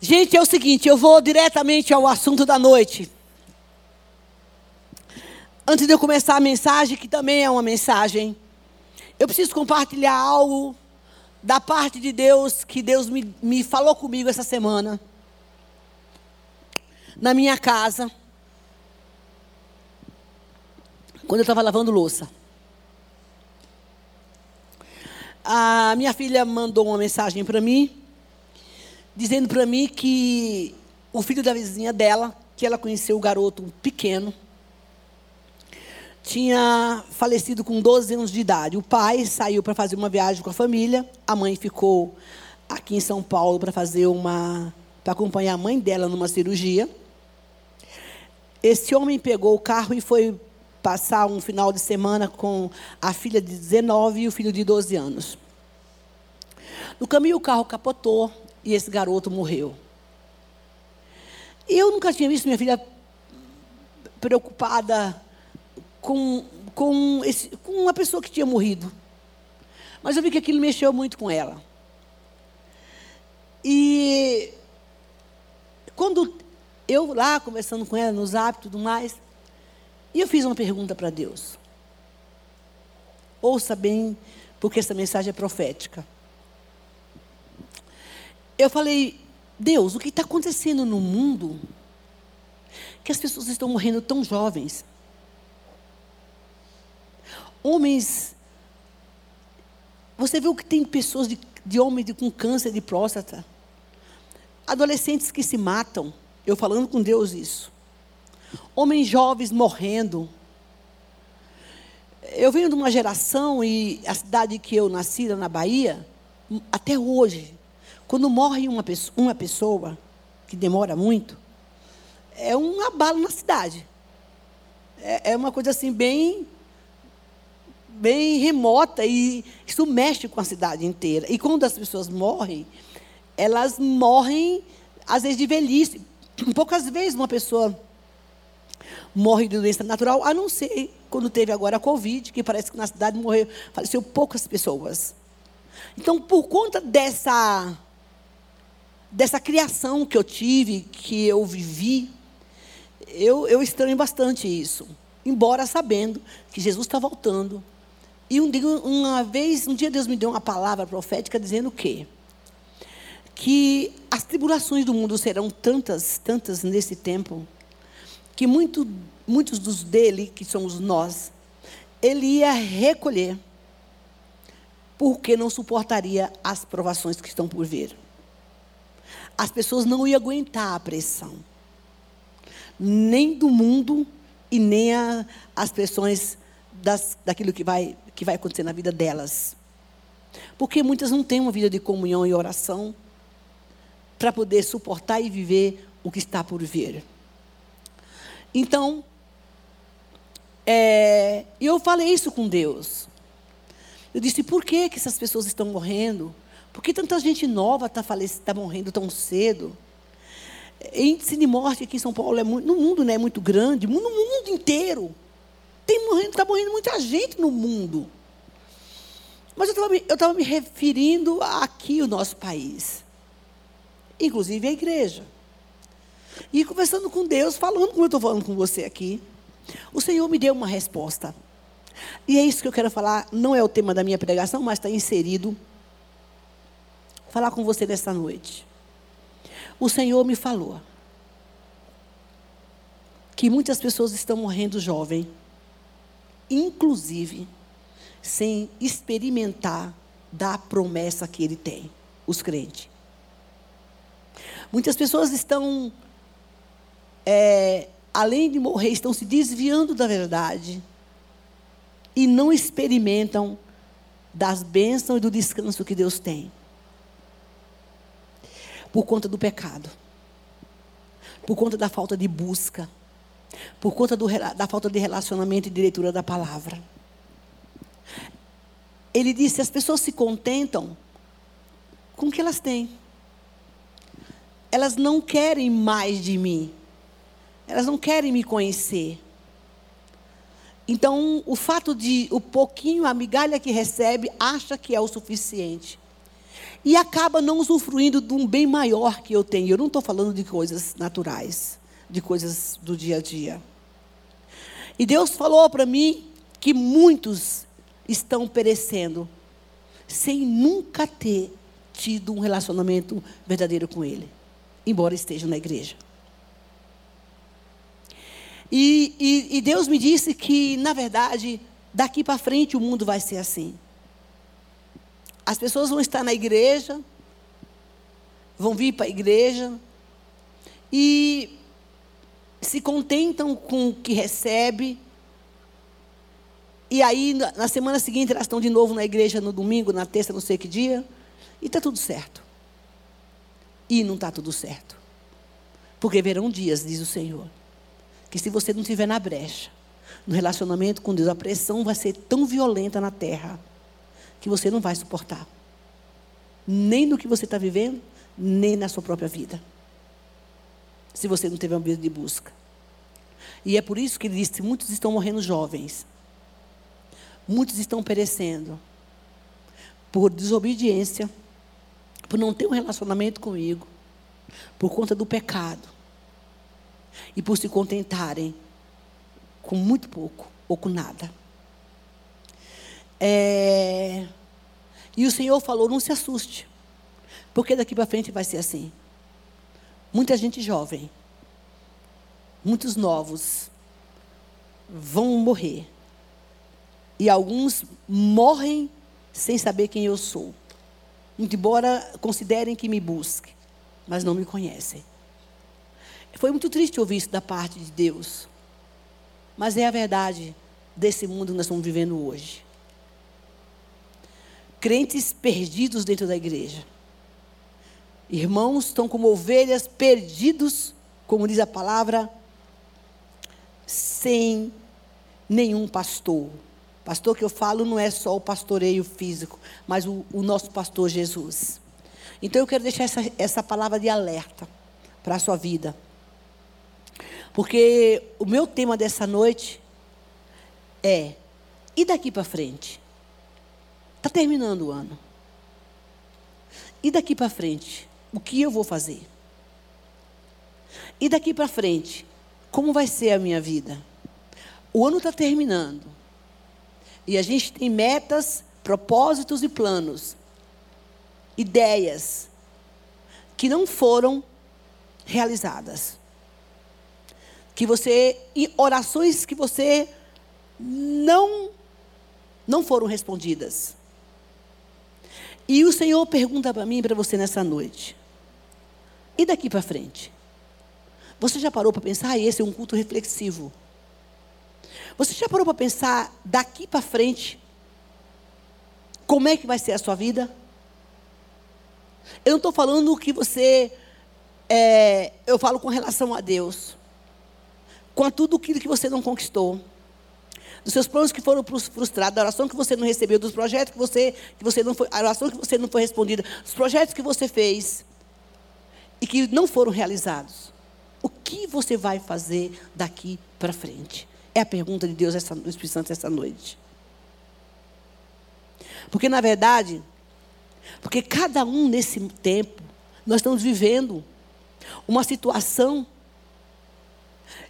Gente, é o seguinte, eu vou diretamente ao assunto da noite. Antes de eu começar a mensagem, que também é uma mensagem, eu preciso compartilhar algo da parte de Deus, que Deus me, me falou comigo essa semana, na minha casa, quando eu estava lavando louça. A minha filha mandou uma mensagem para mim, dizendo para mim que o filho da vizinha dela, que ela conheceu o garoto pequeno, tinha falecido com 12 anos de idade. O pai saiu para fazer uma viagem com a família, a mãe ficou aqui em São Paulo para fazer uma para acompanhar a mãe dela numa cirurgia. Esse homem pegou o carro e foi passar um final de semana com a filha de 19 e o filho de 12 anos. No caminho o carro capotou, e esse garoto morreu. Eu nunca tinha visto minha filha preocupada com, com, esse, com uma pessoa que tinha morrido. Mas eu vi que aquilo mexeu muito com ela. E quando eu lá conversando com ela nos hábitos e tudo mais, e eu fiz uma pergunta para Deus. Ouça bem, porque essa mensagem é profética. Eu falei, Deus, o que está acontecendo no mundo? Que as pessoas estão morrendo tão jovens. Homens. Você viu que tem pessoas de, de homens com câncer de próstata? Adolescentes que se matam. Eu falando com Deus isso. Homens jovens morrendo. Eu venho de uma geração e a cidade que eu nasci, na Bahia, até hoje, quando morre uma pessoa, uma pessoa que demora muito, é um abalo na cidade. É, é uma coisa assim bem bem remota e isso mexe com a cidade inteira. E quando as pessoas morrem, elas morrem às vezes de velhice. Poucas vezes uma pessoa morre de doença natural, a não ser quando teve agora a Covid, que parece que na cidade morreu, faleceu poucas pessoas. Então, por conta dessa dessa criação que eu tive, que eu vivi, eu, eu estranho bastante isso. Embora sabendo que Jesus está voltando. E um dia, uma vez, um dia Deus me deu uma palavra profética dizendo o quê? Que as tribulações do mundo serão tantas, tantas nesse tempo, que muito, muitos dos dele, que somos nós, ele ia recolher, porque não suportaria as provações que estão por vir as pessoas não iam aguentar a pressão. Nem do mundo e nem a, as pressões das, daquilo que vai, que vai acontecer na vida delas. Porque muitas não têm uma vida de comunhão e oração para poder suportar e viver o que está por vir. Então, é, eu falei isso com Deus. Eu disse: por que, que essas pessoas estão morrendo? Por que tanta gente nova está tá morrendo tão cedo? Índice de morte aqui em São Paulo é muito, no mundo não é muito grande, no mundo inteiro. Tem morrendo, está morrendo muita gente no mundo. Mas eu estava me referindo aqui o nosso país. Inclusive a igreja. E conversando com Deus, falando como eu estou falando com você aqui. O Senhor me deu uma resposta. E é isso que eu quero falar. Não é o tema da minha pregação, mas está inserido falar com você nessa noite. O Senhor me falou que muitas pessoas estão morrendo jovem, inclusive sem experimentar da promessa que Ele tem, os crentes. Muitas pessoas estão, é, além de morrer, estão se desviando da verdade e não experimentam das bênçãos e do descanso que Deus tem por conta do pecado, por conta da falta de busca, por conta do, da falta de relacionamento e de leitura da palavra. Ele disse: as pessoas se contentam com o que elas têm. Elas não querem mais de mim. Elas não querem me conhecer. Então, o fato de o pouquinho, a migalha que recebe, acha que é o suficiente. E acaba não usufruindo de um bem maior que eu tenho. Eu não estou falando de coisas naturais, de coisas do dia a dia. E Deus falou para mim que muitos estão perecendo sem nunca ter tido um relacionamento verdadeiro com Ele, embora estejam na igreja. E, e, e Deus me disse que, na verdade, daqui para frente o mundo vai ser assim. As pessoas vão estar na igreja, vão vir para a igreja e se contentam com o que recebe. E aí, na semana seguinte, elas estão de novo na igreja no domingo, na terça, não sei que dia, e está tudo certo. E não está tudo certo. Porque verão dias, diz o Senhor, que se você não estiver na brecha, no relacionamento com Deus, a pressão vai ser tão violenta na terra que você não vai suportar. Nem no que você está vivendo, nem na sua própria vida. Se você não teve uma vida de busca. E é por isso que ele disse: muitos estão morrendo jovens. Muitos estão perecendo. Por desobediência. Por não ter um relacionamento comigo. Por conta do pecado. E por se contentarem com muito pouco ou com nada. É... E o Senhor falou: não se assuste, porque daqui para frente vai ser assim. Muita gente jovem, muitos novos vão morrer. E alguns morrem sem saber quem eu sou. Embora considerem que me busquem, mas não me conhecem. Foi muito triste ouvir isso da parte de Deus. Mas é a verdade desse mundo que nós estamos vivendo hoje crentes perdidos dentro da igreja. Irmãos estão como ovelhas perdidos, como diz a palavra, sem nenhum pastor. Pastor que eu falo não é só o pastoreio físico, mas o, o nosso pastor Jesus. Então eu quero deixar essa, essa palavra de alerta para a sua vida. Porque o meu tema dessa noite é: e daqui para frente? Está terminando o ano. E daqui para frente, o que eu vou fazer? E daqui para frente, como vai ser a minha vida? O ano está terminando. E a gente tem metas, propósitos e planos, ideias que não foram realizadas. Que você, orações que você não não foram respondidas. E o Senhor pergunta para mim e para você nessa noite: e daqui para frente? Você já parou para pensar? Ah, esse é um culto reflexivo. Você já parou para pensar daqui para frente? Como é que vai ser a sua vida? Eu não estou falando que você. É, eu falo com relação a Deus. Com tudo aquilo que você não conquistou dos seus planos que foram frustrados, da oração que você não recebeu, dos projetos que você, que você não foi, a oração que você não foi respondida, dos projetos que você fez e que não foram realizados. O que você vai fazer daqui para frente? É a pergunta de Deus, essa, do Espírito Santo, essa noite. Porque, na verdade, porque cada um nesse tempo, nós estamos vivendo uma situação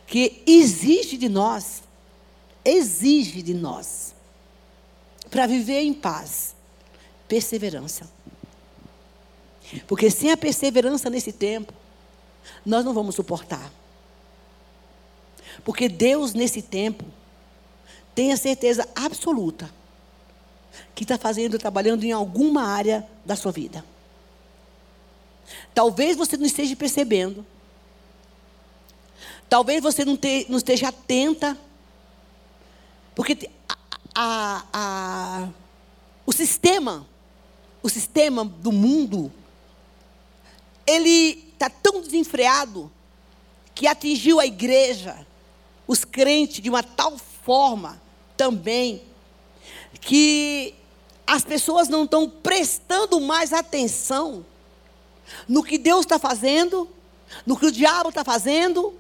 que exige de nós exige de nós, para viver em paz, perseverança. Porque sem a perseverança nesse tempo, nós não vamos suportar. Porque Deus, nesse tempo, tem a certeza absoluta que está fazendo, trabalhando em alguma área da sua vida. Talvez você não esteja percebendo. Talvez você não, te, não esteja atenta porque a, a, a, o sistema, o sistema do mundo, ele está tão desenfreado que atingiu a igreja, os crentes, de uma tal forma também, que as pessoas não estão prestando mais atenção no que Deus está fazendo, no que o diabo está fazendo,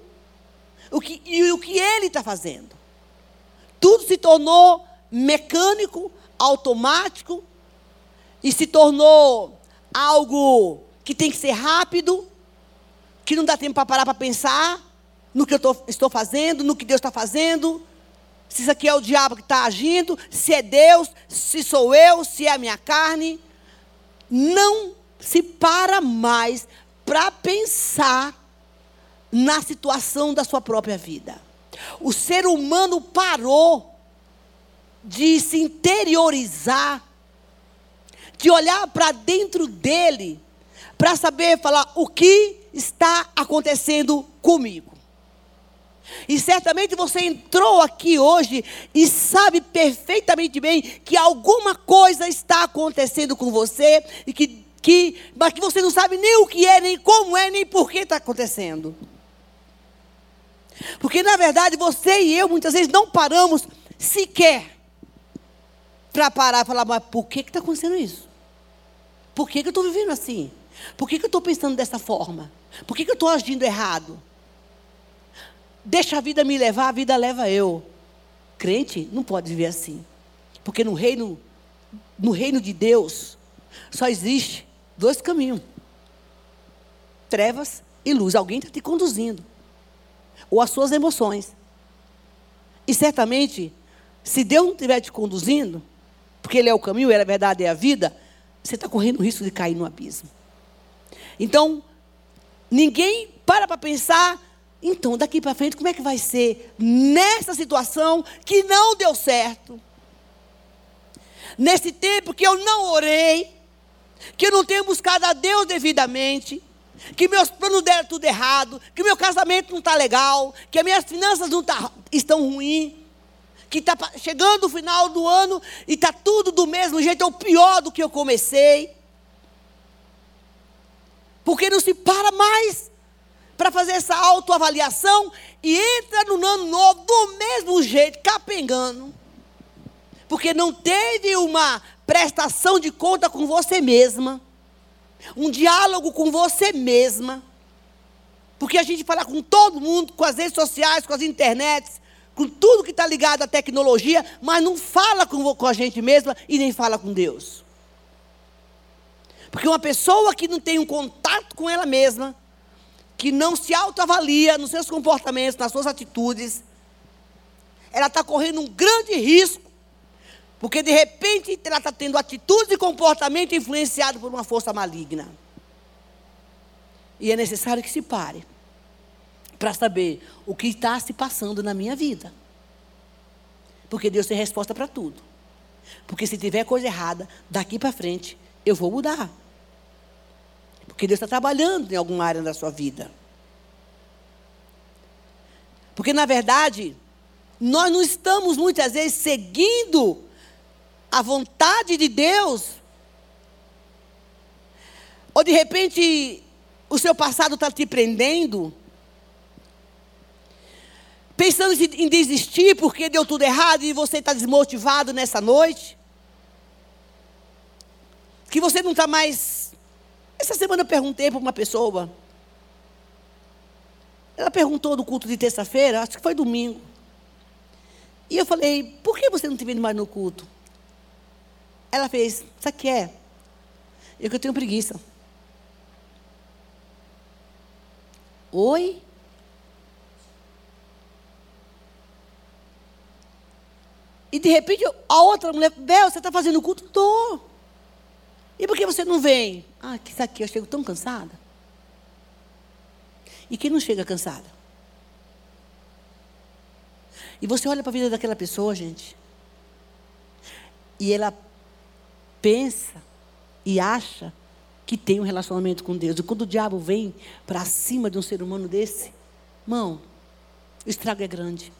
o que, e o que ele está fazendo. Tudo se tornou mecânico, automático, e se tornou algo que tem que ser rápido, que não dá tempo para parar para pensar no que eu tô, estou fazendo, no que Deus está fazendo, se isso aqui é o diabo que está agindo, se é Deus, se sou eu, se é a minha carne. Não se para mais para pensar na situação da sua própria vida. O ser humano parou de se interiorizar, de olhar para dentro dele, para saber falar o que está acontecendo comigo. E certamente você entrou aqui hoje e sabe perfeitamente bem que alguma coisa está acontecendo com você e que, que, mas que você não sabe nem o que é, nem como é, nem por que está acontecendo. Porque na verdade você e eu muitas vezes não paramos sequer para parar e falar, mas por que está acontecendo isso? Por que, que eu estou vivendo assim? Por que, que eu estou pensando dessa forma? Por que, que eu estou agindo errado? Deixa a vida me levar, a vida leva eu. Crente não pode viver assim. Porque no reino, no reino de Deus, só existe dois caminhos: trevas e luz. Alguém está te conduzindo. Ou as suas emoções. E certamente, se Deus não estiver te conduzindo, porque Ele é o caminho, Ele é a verdade, é a vida, você está correndo o risco de cair no abismo. Então, ninguém para para pensar então, daqui para frente, como é que vai ser nessa situação que não deu certo? Nesse tempo que eu não orei, que eu não tenho buscado a Deus devidamente, que meus planos deram tudo errado, que meu casamento não está legal, que as minhas finanças não tá, estão ruins, que está chegando o final do ano e está tudo do mesmo jeito, ou pior do que eu comecei. Porque não se para mais para fazer essa autoavaliação e entra no ano novo do mesmo jeito, capengando. Porque não teve uma prestação de conta com você mesma, um diálogo com você mesma. Porque a gente fala com todo mundo, com as redes sociais, com as internets, com tudo que está ligado à tecnologia, mas não fala com, com a gente mesma e nem fala com Deus. Porque uma pessoa que não tem um contato com ela mesma, que não se autoavalia nos seus comportamentos, nas suas atitudes, ela está correndo um grande risco, porque de repente ela está tendo atitudes e comportamento influenciado por uma força maligna. E é necessário que se pare para saber o que está se passando na minha vida. Porque Deus tem resposta para tudo. Porque se tiver coisa errada, daqui para frente, eu vou mudar. Porque Deus está trabalhando em alguma área da sua vida. Porque, na verdade, nós não estamos muitas vezes seguindo a vontade de Deus. Ou de repente o seu passado está te prendendo. Pensando em desistir porque deu tudo errado e você está desmotivado nessa noite. Que você não está mais essa semana eu perguntei para uma pessoa. Ela perguntou do culto de terça-feira, acho que foi domingo. E eu falei, por que você não tem vindo mais no culto? Ela fez, sabe o que é? Eu que eu tenho preguiça. Oi? E de repente a outra mulher, Bel, você está fazendo culto? Estou. E por que você não vem? Ah, que isso aqui, eu chego tão cansada. E quem não chega cansada? E você olha para a vida daquela pessoa, gente, e ela pensa e acha que tem um relacionamento com Deus. E quando o diabo vem para cima de um ser humano desse, irmão, o estrago é grande.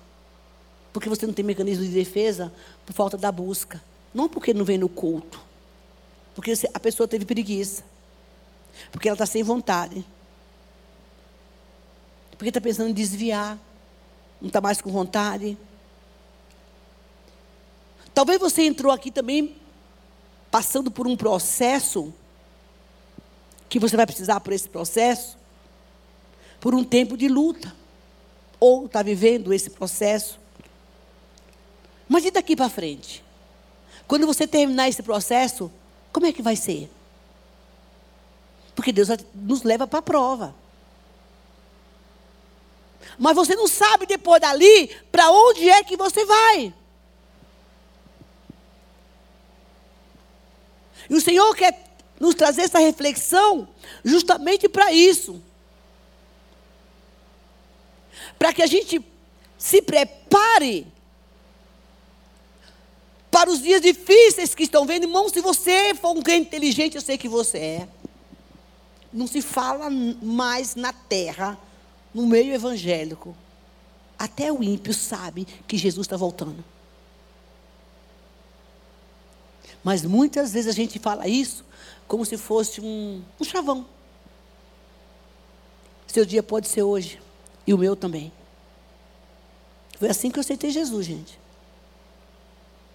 Porque você não tem mecanismo de defesa por falta da busca. Não porque não vem no culto. Porque a pessoa teve preguiça. Porque ela está sem vontade. Porque está pensando em desviar. Não está mais com vontade. Talvez você entrou aqui também passando por um processo que você vai precisar por esse processo por um tempo de luta ou está vivendo esse processo. Mas e daqui para frente? Quando você terminar esse processo, como é que vai ser? Porque Deus nos leva para a prova. Mas você não sabe depois dali para onde é que você vai. E o Senhor quer nos trazer essa reflexão justamente para isso. Para que a gente se prepare para os dias difíceis que estão vendo. Irmão, se você for um inteligente, eu sei que você é. Não se fala mais na terra, no meio evangélico. Até o ímpio sabe que Jesus está voltando. Mas muitas vezes a gente fala isso como se fosse um, um chavão. Seu dia pode ser hoje, e o meu também. Foi assim que eu aceitei Jesus, gente.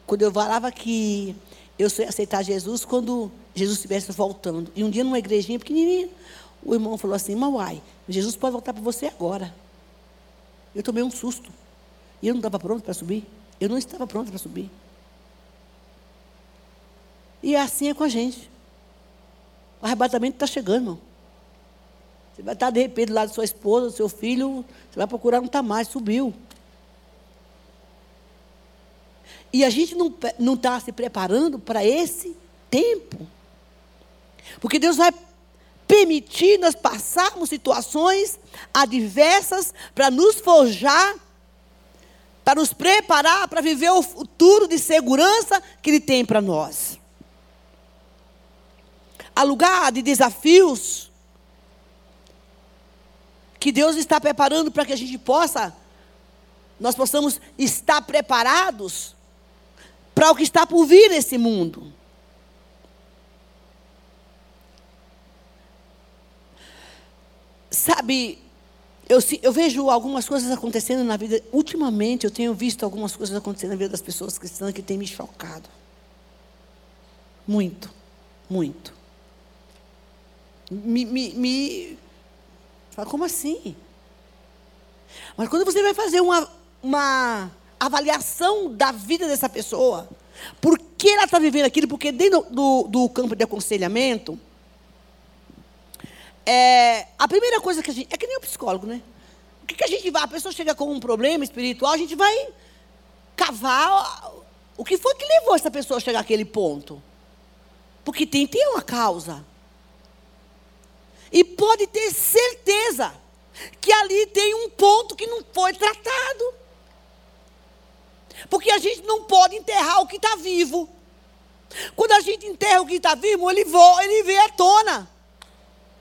Quando eu falava que eu só ia aceitar Jesus quando Jesus estivesse voltando. E um dia numa igrejinha pequenininha, o irmão falou assim: Mauai, Jesus pode voltar para você agora. Eu tomei um susto. E eu não estava pronto para subir. Eu não estava pronto para subir. E assim é com a gente. O arrebatamento está chegando. Você vai estar, de repente, do lado da sua esposa, do seu filho, você vai procurar, não está mais, subiu. E a gente não está se preparando para esse tempo. Porque Deus vai permitir nós passarmos situações adversas para nos forjar, para nos preparar para viver o futuro de segurança que Ele tem para nós a lugar de desafios que Deus está preparando para que a gente possa, nós possamos estar preparados para o que está por vir nesse mundo. Sabe, eu, eu, vejo algumas coisas acontecendo na vida. Ultimamente, eu tenho visto algumas coisas acontecendo na vida das pessoas cristãs que têm me chocado. Muito, muito me, me, me. Fala, como assim? Mas quando você vai fazer uma, uma avaliação da vida dessa pessoa, por que ela está vivendo aquilo? Porque dentro do, do campo de aconselhamento, é, a primeira coisa que a gente. É que nem o psicólogo, né? O que, que a gente vai? A pessoa chega com um problema espiritual, a gente vai cavar o que foi que levou essa pessoa a chegar àquele ponto. Porque tem, tem uma causa. E pode ter certeza que ali tem um ponto que não foi tratado. Porque a gente não pode enterrar o que está vivo. Quando a gente enterra o que está vivo, ele, voa, ele vem à tona.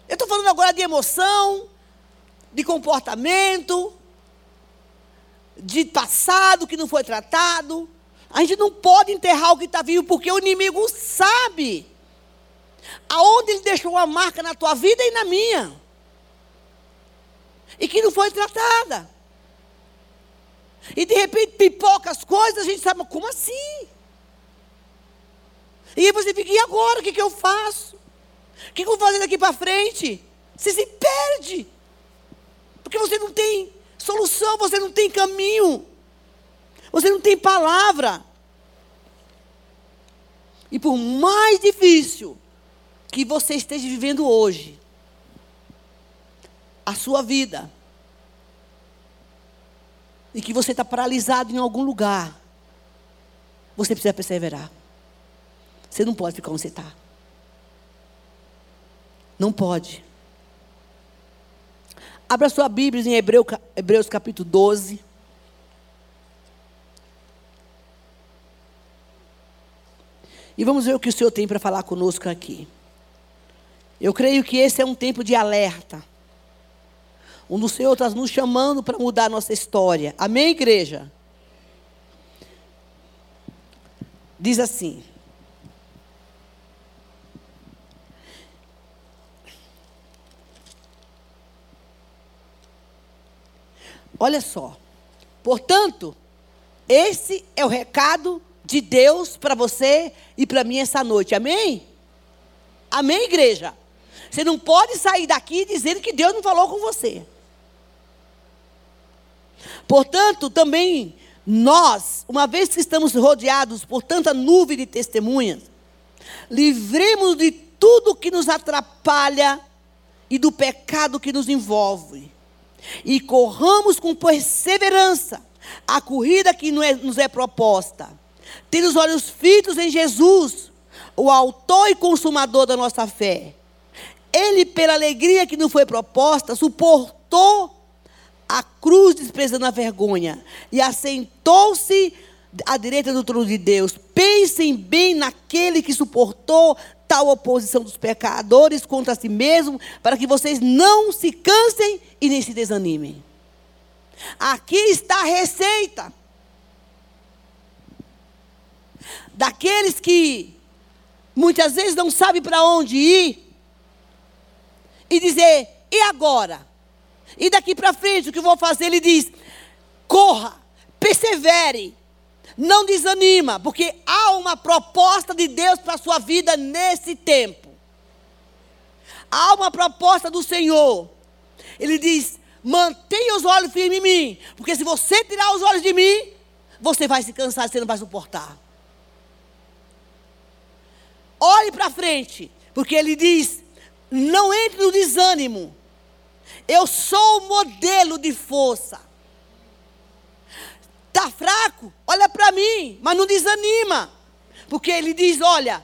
Eu estou falando agora de emoção, de comportamento, de passado que não foi tratado. A gente não pode enterrar o que está vivo, porque o inimigo sabe aonde ele deixou uma marca na tua vida e na minha. E que não foi tratada. E de repente pipoca as coisas, a gente sabe, como assim? E aí você fica, e agora? O que, que eu faço? O que, que eu vou fazer daqui para frente? Você se perde. Porque você não tem solução, você não tem caminho. Você não tem palavra. E por mais difícil que você esteja vivendo hoje, a sua vida, e que você está paralisado em algum lugar, você precisa perseverar. Você não pode ficar onde você está. Não pode. Abra sua Bíblia em Hebreu, Hebreus capítulo 12. E vamos ver o que o Senhor tem para falar conosco aqui. Eu creio que esse é um tempo de alerta. Um o Senhor está nos chamando para mudar a nossa história. Amém, igreja? Diz assim. Olha só. Portanto, esse é o recado de Deus para você e para mim essa noite. Amém? Amém, igreja? Você não pode sair daqui dizendo que Deus não falou com você. Portanto, também nós, uma vez que estamos rodeados por tanta nuvem de testemunhas, livremos de tudo que nos atrapalha e do pecado que nos envolve. E corramos com perseverança a corrida que é, nos é proposta. Tendo os olhos fitos em Jesus, o autor e consumador da nossa fé. Ele, pela alegria que nos foi proposta, suportou a cruz, desprezando a vergonha, e assentou-se à direita do trono de Deus. Pensem bem naquele que suportou tal oposição dos pecadores contra si mesmo, para que vocês não se cansem e nem se desanimem. Aqui está a receita. Daqueles que muitas vezes não sabem para onde ir e dizer: e agora? E daqui para frente, o que eu vou fazer? Ele diz: corra, persevere, não desanima, porque há uma proposta de Deus para a sua vida nesse tempo. Há uma proposta do Senhor. Ele diz: mantenha os olhos firmes em mim, porque se você tirar os olhos de mim, você vai se cansar, você não vai suportar. Olhe para frente, porque ele diz: não entre no desânimo. Eu sou o modelo de força. Está fraco? Olha para mim, mas não desanima. Porque ele diz: olha,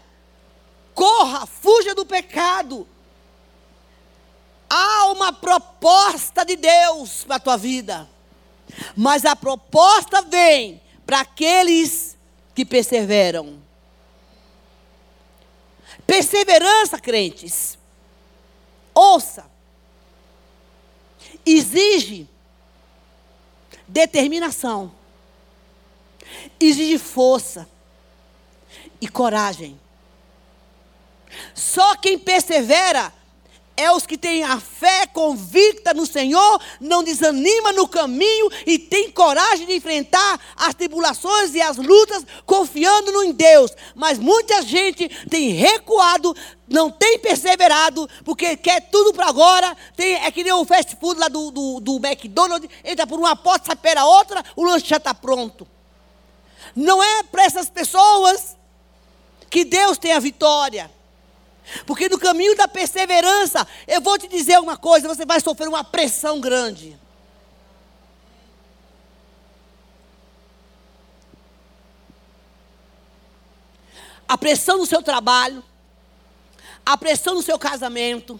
corra, fuja do pecado. Há uma proposta de Deus para a tua vida. Mas a proposta vem para aqueles que perseveram. Perseverança, crentes. Ouça. Exige determinação. Exige força e coragem. Só quem persevera é os que têm a fé convicta no Senhor, não desanima no caminho e tem coragem de enfrentar as tribulações e as lutas, confiando no em Deus. Mas muita gente tem recuado, não tem perseverado, porque quer tudo para agora. Tem, é que nem o fast food lá do, do, do McDonald's, entra por uma porta, sai pela outra, o lanche já está pronto. Não é para essas pessoas que Deus tem a vitória. Porque no caminho da perseverança, eu vou te dizer uma coisa: você vai sofrer uma pressão grande. A pressão no seu trabalho, a pressão no seu casamento,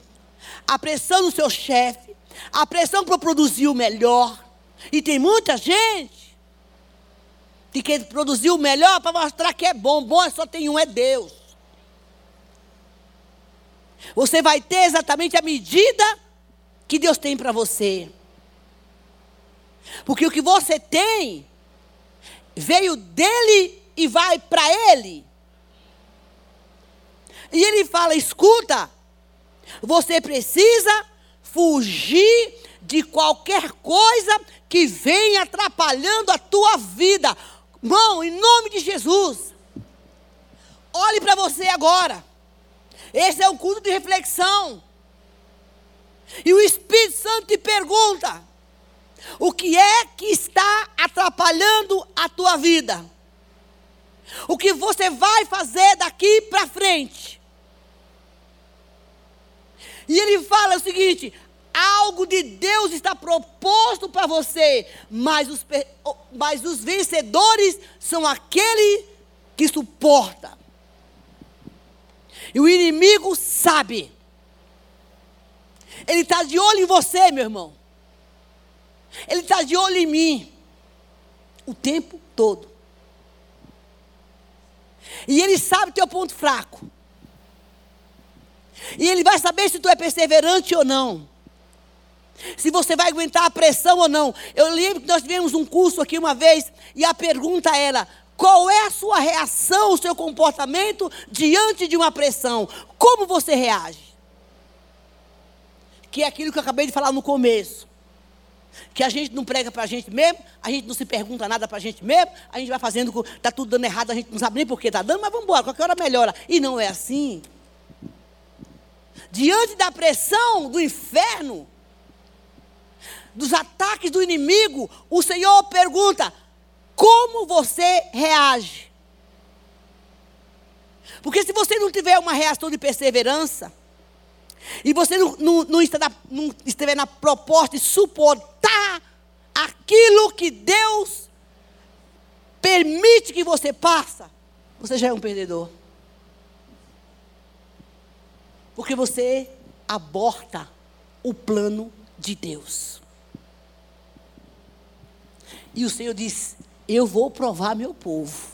a pressão no seu chefe, a pressão para produzir o melhor. E tem muita gente que quer produzir o melhor para mostrar que é bom. Bom só tem um, é Deus. Você vai ter exatamente a medida que Deus tem para você. Porque o que você tem veio dele e vai para ele. E ele fala: escuta, você precisa fugir de qualquer coisa que venha atrapalhando a tua vida. Mão, em nome de Jesus. Olhe para você agora. Esse é um culto de reflexão. E o Espírito Santo te pergunta: o que é que está atrapalhando a tua vida? O que você vai fazer daqui para frente? E ele fala o seguinte: algo de Deus está proposto para você, mas os, mas os vencedores são aqueles que suportam. E o inimigo sabe. Ele está de olho em você, meu irmão. Ele está de olho em mim. O tempo todo. E ele sabe teu ponto fraco. E ele vai saber se tu é perseverante ou não. Se você vai aguentar a pressão ou não. Eu lembro que nós tivemos um curso aqui uma vez e a pergunta era: qual é a sua reação, o seu comportamento diante de uma pressão? Como você reage? Que é aquilo que eu acabei de falar no começo. Que a gente não prega para a gente mesmo, a gente não se pergunta nada para a gente mesmo, a gente vai fazendo, está tudo dando errado, a gente não sabe nem por que está dando, mas vamos embora, qualquer hora melhora. E não é assim. Diante da pressão do inferno, dos ataques do inimigo, o Senhor pergunta: como você reage. Porque se você não tiver uma reação de perseverança, e você não, não, não, estiver, não estiver na proposta de suportar aquilo que Deus permite que você passa, você já é um perdedor. Porque você aborta o plano de Deus. E o Senhor diz: Eu vou provar meu povo.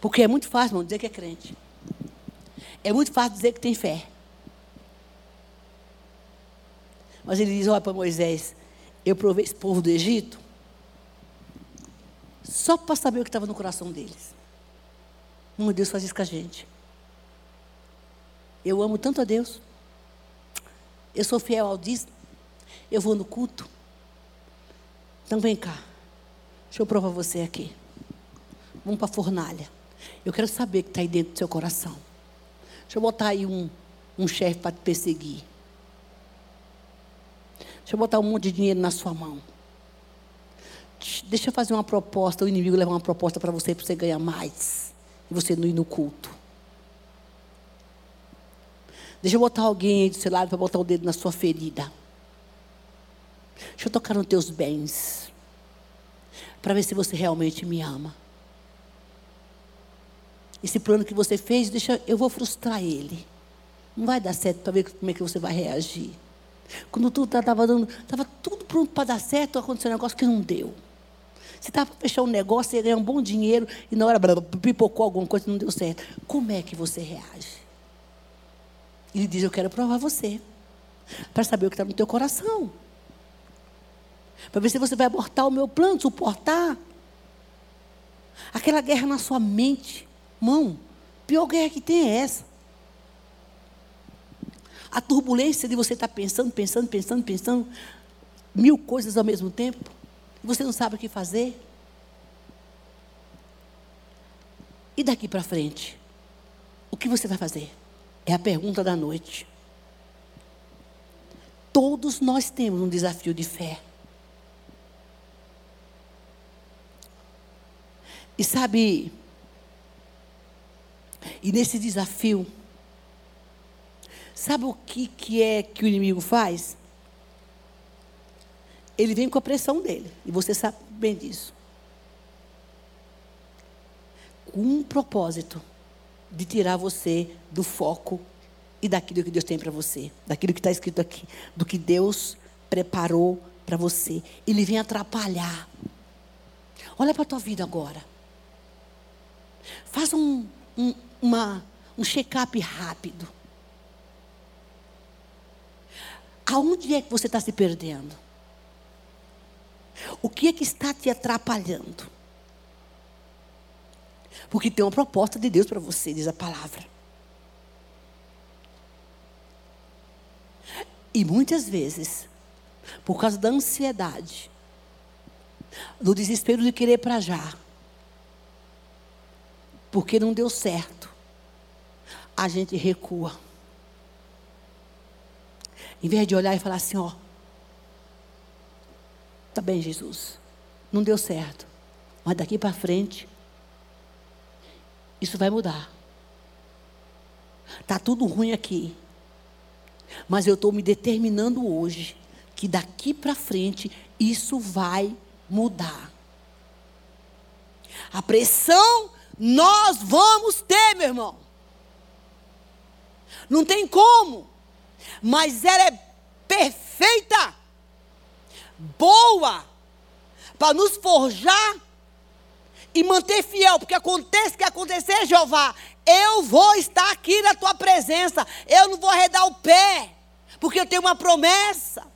Porque é muito fácil, irmão, dizer que é crente. É muito fácil dizer que tem fé. Mas ele diz: Olha para Moisés, eu provei esse povo do Egito só para saber o que estava no coração deles. Meu Deus faz isso com a gente. Eu amo tanto a Deus. Eu sou fiel ao dízimo. Eu vou no culto. Então vem cá. Deixa eu provar você aqui. Vamos para a fornalha. Eu quero saber o que está aí dentro do seu coração. Deixa eu botar aí um, um chefe para te perseguir. Deixa eu botar um monte de dinheiro na sua mão. Deixa eu fazer uma proposta, o inimigo levar uma proposta para você, para você ganhar mais. E você não ir no culto. Deixa eu botar alguém aí do seu lado para botar o dedo na sua ferida. Deixa eu tocar nos teus bens. Para ver se você realmente me ama. Esse plano que você fez, deixa, eu vou frustrar ele. Não vai dar certo para ver como é que você vai reagir. Quando tudo estava dando, estava tudo pronto para dar certo, aconteceu um negócio que não deu. Você estava para fechar um negócio, ia ganhar um bom dinheiro e na hora pipocou alguma coisa e não deu certo. Como é que você reage? Ele diz: Eu quero provar você. Para saber o que está no teu coração. Para ver se você vai abortar o meu plano, suportar. Aquela guerra na sua mente. Mão, pior guerra que tem é essa. A turbulência de você estar tá pensando, pensando, pensando, pensando mil coisas ao mesmo tempo. E você não sabe o que fazer. E daqui para frente? O que você vai fazer? É a pergunta da noite. Todos nós temos um desafio de fé. E sabe, e nesse desafio, sabe o que, que é que o inimigo faz? Ele vem com a pressão dele, e você sabe bem disso. Com um propósito de tirar você do foco e daquilo que Deus tem para você, daquilo que está escrito aqui, do que Deus preparou para você. Ele vem atrapalhar. Olha para a tua vida agora. Faça um, um, uma, um check-up rápido. Aonde é que você está se perdendo? O que é que está te atrapalhando? Porque tem uma proposta de Deus para você, diz a palavra. E muitas vezes, por causa da ansiedade, do desespero de querer para já, porque não deu certo, a gente recua. Em vez de olhar e falar assim, ó, tá bem, Jesus, não deu certo, mas daqui para frente isso vai mudar. Tá tudo ruim aqui, mas eu estou me determinando hoje que daqui para frente isso vai mudar. A pressão nós vamos ter, meu irmão. Não tem como. Mas ela é perfeita, boa, para nos forjar e manter fiel, porque acontece o que acontecer, Jeová, eu vou estar aqui na tua presença, eu não vou arredar o pé, porque eu tenho uma promessa.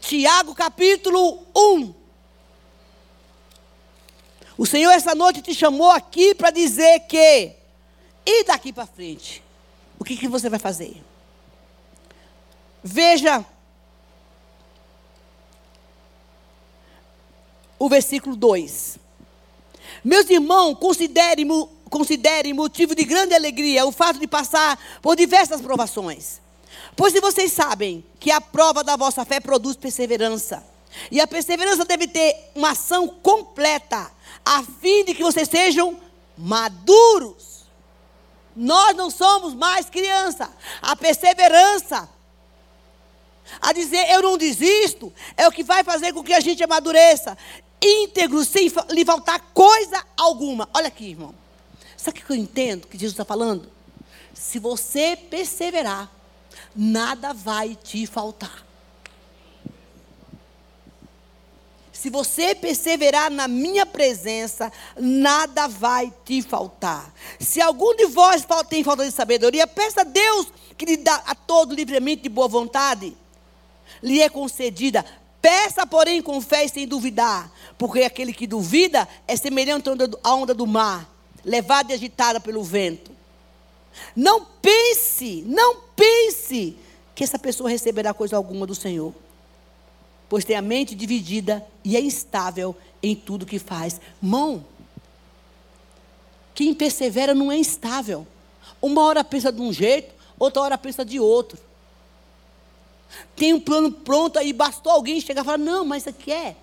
Tiago capítulo 1. O Senhor essa noite te chamou aqui para dizer que, e daqui para frente, o que, que você vai fazer? Veja o versículo 2. Meus irmãos, considerem, considerem motivo de grande alegria o fato de passar por diversas provações. Pois se vocês sabem que a prova da vossa fé produz perseverança, e a perseverança deve ter uma ação completa, a fim de que vocês sejam maduros Nós não somos mais criança. A perseverança, a dizer eu não desisto, é o que vai fazer com que a gente amadureça. Íntegro, sem lhe faltar coisa alguma. Olha aqui, irmão. Sabe o que eu entendo que Jesus está falando? Se você perseverar, nada vai te faltar. Se você perseverar na minha presença, nada vai te faltar. Se algum de vós tem falta de sabedoria, peça a Deus que lhe dá a todo livremente de boa vontade. Lhe é concedida. Peça, porém, com fé e sem duvidar, porque aquele que duvida é semelhante à onda do mar, levada e agitada pelo vento. Não pense, não pense que essa pessoa receberá coisa alguma do Senhor pois tem a mente dividida e é instável em tudo que faz. Mão, quem persevera não é instável. Uma hora pensa de um jeito, outra hora pensa de outro. Tem um plano pronto aí, bastou alguém chegar e falar: Não, mas isso aqui é.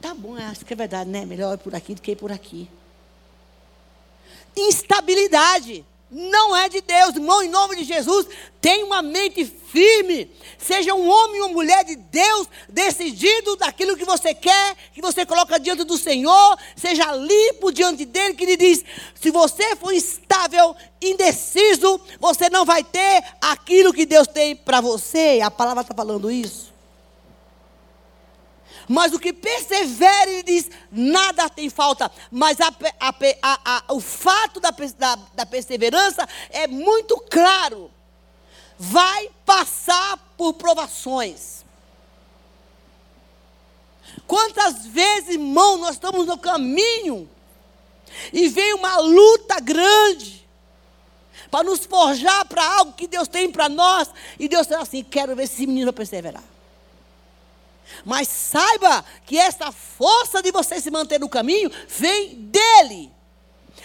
Tá bom, acho que é verdade, né? Melhor ir por aqui do que ir por aqui. Instabilidade não é de Deus, irmão, em nome de Jesus, tenha uma mente firme, seja um homem ou mulher de Deus, decidido daquilo que você quer, que você coloca diante do Senhor, seja limpo diante dele, que ele diz: se você for instável, indeciso, você não vai ter aquilo que Deus tem para você. A palavra está falando isso. Mas o que persevera, ele diz, nada tem falta. Mas a, a, a, o fato da, da, da perseverança é muito claro. Vai passar por provações. Quantas vezes, irmão, nós estamos no caminho e vem uma luta grande para nos forjar para algo que Deus tem para nós e Deus fala assim: quero ver se esse menino vai perseverar. Mas saiba que essa força de você se manter no caminho vem dele.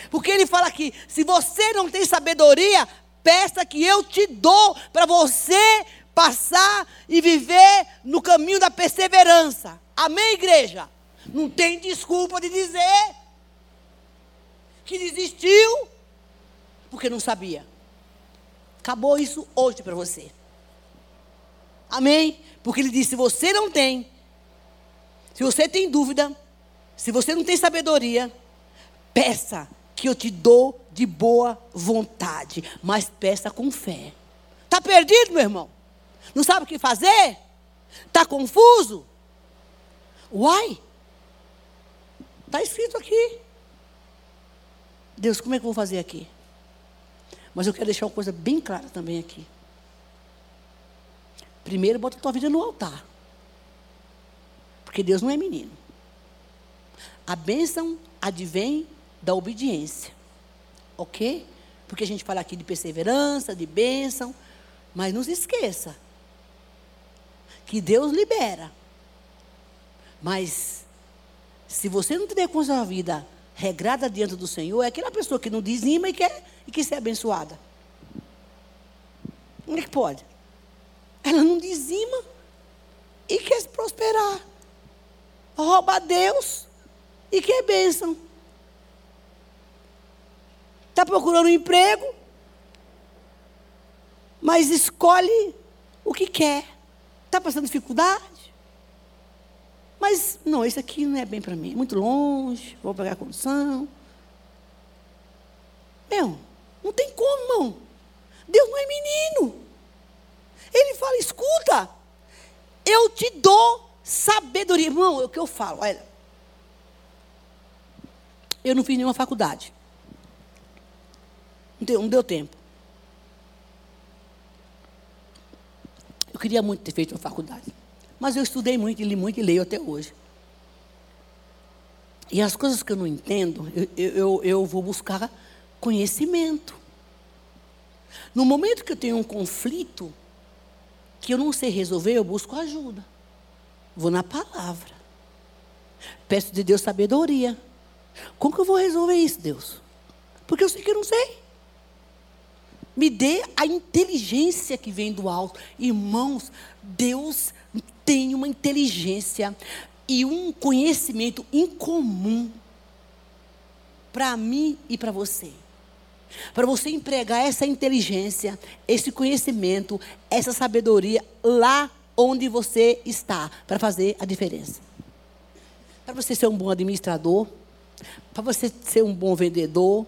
Porque ele fala aqui: se você não tem sabedoria, peça que eu te dou para você passar e viver no caminho da perseverança. Amém, igreja? Não tem desculpa de dizer que desistiu porque não sabia. Acabou isso hoje para você. Amém? Porque ele disse: se você não tem, se você tem dúvida, se você não tem sabedoria, peça que eu te dou de boa vontade, mas peça com fé. Está perdido, meu irmão? Não sabe o que fazer? Está confuso? Uai! Está escrito aqui. Deus, como é que eu vou fazer aqui? Mas eu quero deixar uma coisa bem clara também aqui. Primeiro, bota a tua vida no altar. Porque Deus não é menino. A bênção advém da obediência. Ok? Porque a gente fala aqui de perseverança, de bênção. Mas não se esqueça que Deus libera. Mas se você não tiver com a sua vida regrada diante do Senhor, é aquela pessoa que não dizima e quer, e quer ser abençoada. Como é que pode? Ela não dizima e quer prosperar. Rouba a Deus e quer bênção. Está procurando um emprego, mas escolhe o que quer. Está passando dificuldade? Mas, não, esse aqui não é bem para mim. Muito longe, vou pegar a condição. Meu, não tem como, irmão. Deus não é menino. Ele fala: escuta, eu te dou sabedoria. Irmão, é o que eu falo, olha. Eu não fiz nenhuma faculdade. Não deu, não deu tempo. Eu queria muito ter feito uma faculdade. Mas eu estudei muito, li muito e leio até hoje. E as coisas que eu não entendo, eu, eu, eu vou buscar conhecimento. No momento que eu tenho um conflito, que eu não sei resolver, eu busco ajuda. Vou na palavra. Peço de Deus sabedoria. Como que eu vou resolver isso, Deus? Porque eu sei que eu não sei. Me dê a inteligência que vem do alto. Irmãos, Deus tem uma inteligência e um conhecimento incomum para mim e para você. Para você empregar essa inteligência, esse conhecimento, essa sabedoria lá onde você está, para fazer a diferença. Para você ser um bom administrador, para você ser um bom vendedor,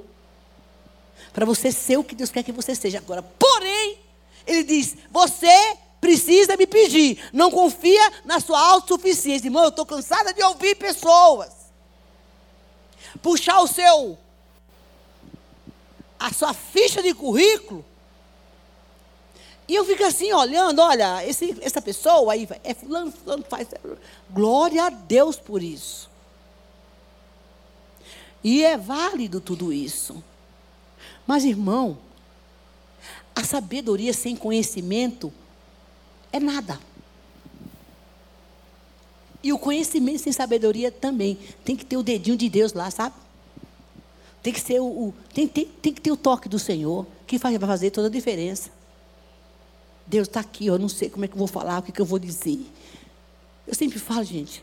para você ser o que Deus quer que você seja. Agora, porém, ele diz: você precisa me pedir. Não confia na sua autossuficiência. Irmão, eu estou cansada de ouvir pessoas. Puxar o seu. A sua ficha de currículo. E eu fico assim olhando, olha, esse, essa pessoa aí, é fulano, fulano faz. Glória a Deus por isso. E é válido tudo isso. Mas, irmão, a sabedoria sem conhecimento é nada. E o conhecimento sem sabedoria também. Tem que ter o dedinho de Deus lá, sabe? Tem que, ser o, o tem, tem, tem que ter o toque do Senhor, que faz, vai fazer toda a diferença. Deus está aqui, eu não sei como é que eu vou falar, o que, que eu vou dizer. Eu sempre falo, gente,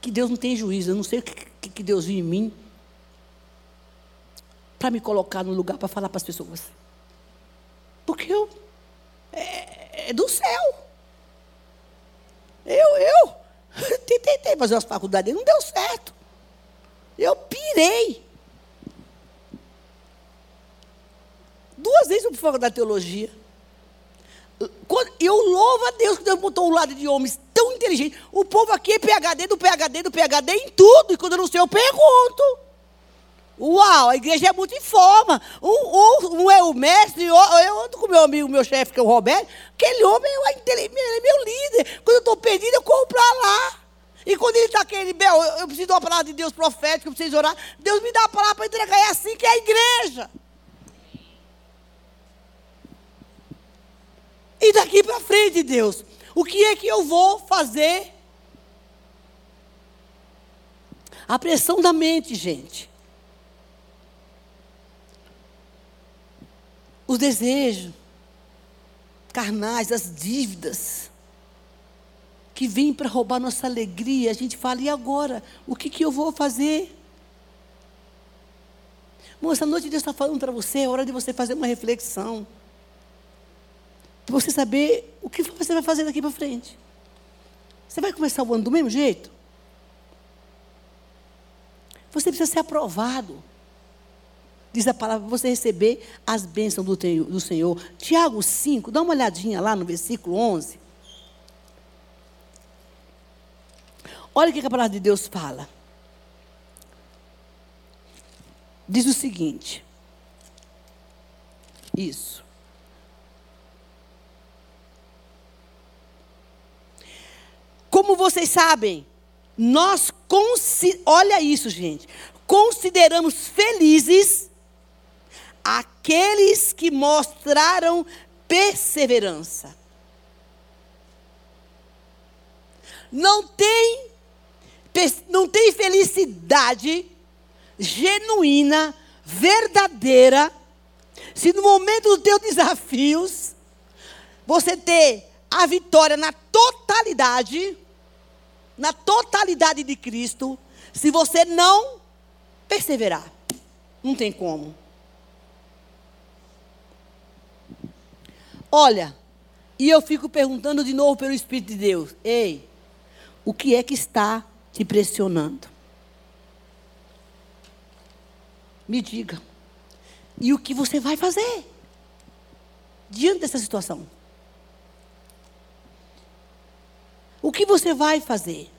que Deus não tem juízo. Eu não sei o que, que Deus viu em mim para me colocar no lugar para falar para as pessoas. Porque eu. É, é do céu. Eu, eu, tentei fazer as faculdades não deu certo. Eu pirei. Duas vezes eu fui faculdade de teologia. Eu louvo a Deus que Deus botou um lado de homens tão inteligentes. O povo aqui é PHD do PHD do PHD em tudo. E quando eu não sei, eu pergunto. Uau, a igreja é muito em forma. Um, um, um é o mestre, eu ando com meu amigo, meu chefe, que é o Roberto. Aquele homem é, é meu líder. Quando eu estou perdido, eu corro para lá. E quando ele está querendo, Bel, eu preciso de uma palavra de Deus profética, eu preciso orar. Deus me dá a palavra para entregar. É assim que é a igreja. E daqui para frente, Deus, o que é que eu vou fazer? A pressão da mente, gente. os desejos carnais, as dívidas que vêm para roubar nossa alegria. A gente fala, e agora? O que, que eu vou fazer? Moça, essa noite Deus está falando para você, é hora de você fazer uma reflexão. Para você saber o que você vai fazer daqui para frente. Você vai começar o ano do mesmo jeito? Você precisa ser aprovado diz a palavra, você receber as bênçãos do, do Senhor. Tiago 5, dá uma olhadinha lá no versículo 11. Olha o que a palavra de Deus fala. Diz o seguinte. Isso. Como vocês sabem, nós, olha isso, gente, consideramos felizes aqueles que mostraram perseverança. Não tem, não tem felicidade genuína, verdadeira, se no momento dos teus desafios, você ter a vitória na totalidade, na totalidade de Cristo, se você não perseverar. Não tem como. Olha, e eu fico perguntando de novo pelo Espírito de Deus: ei, o que é que está te pressionando? Me diga. E o que você vai fazer diante dessa situação? O que você vai fazer?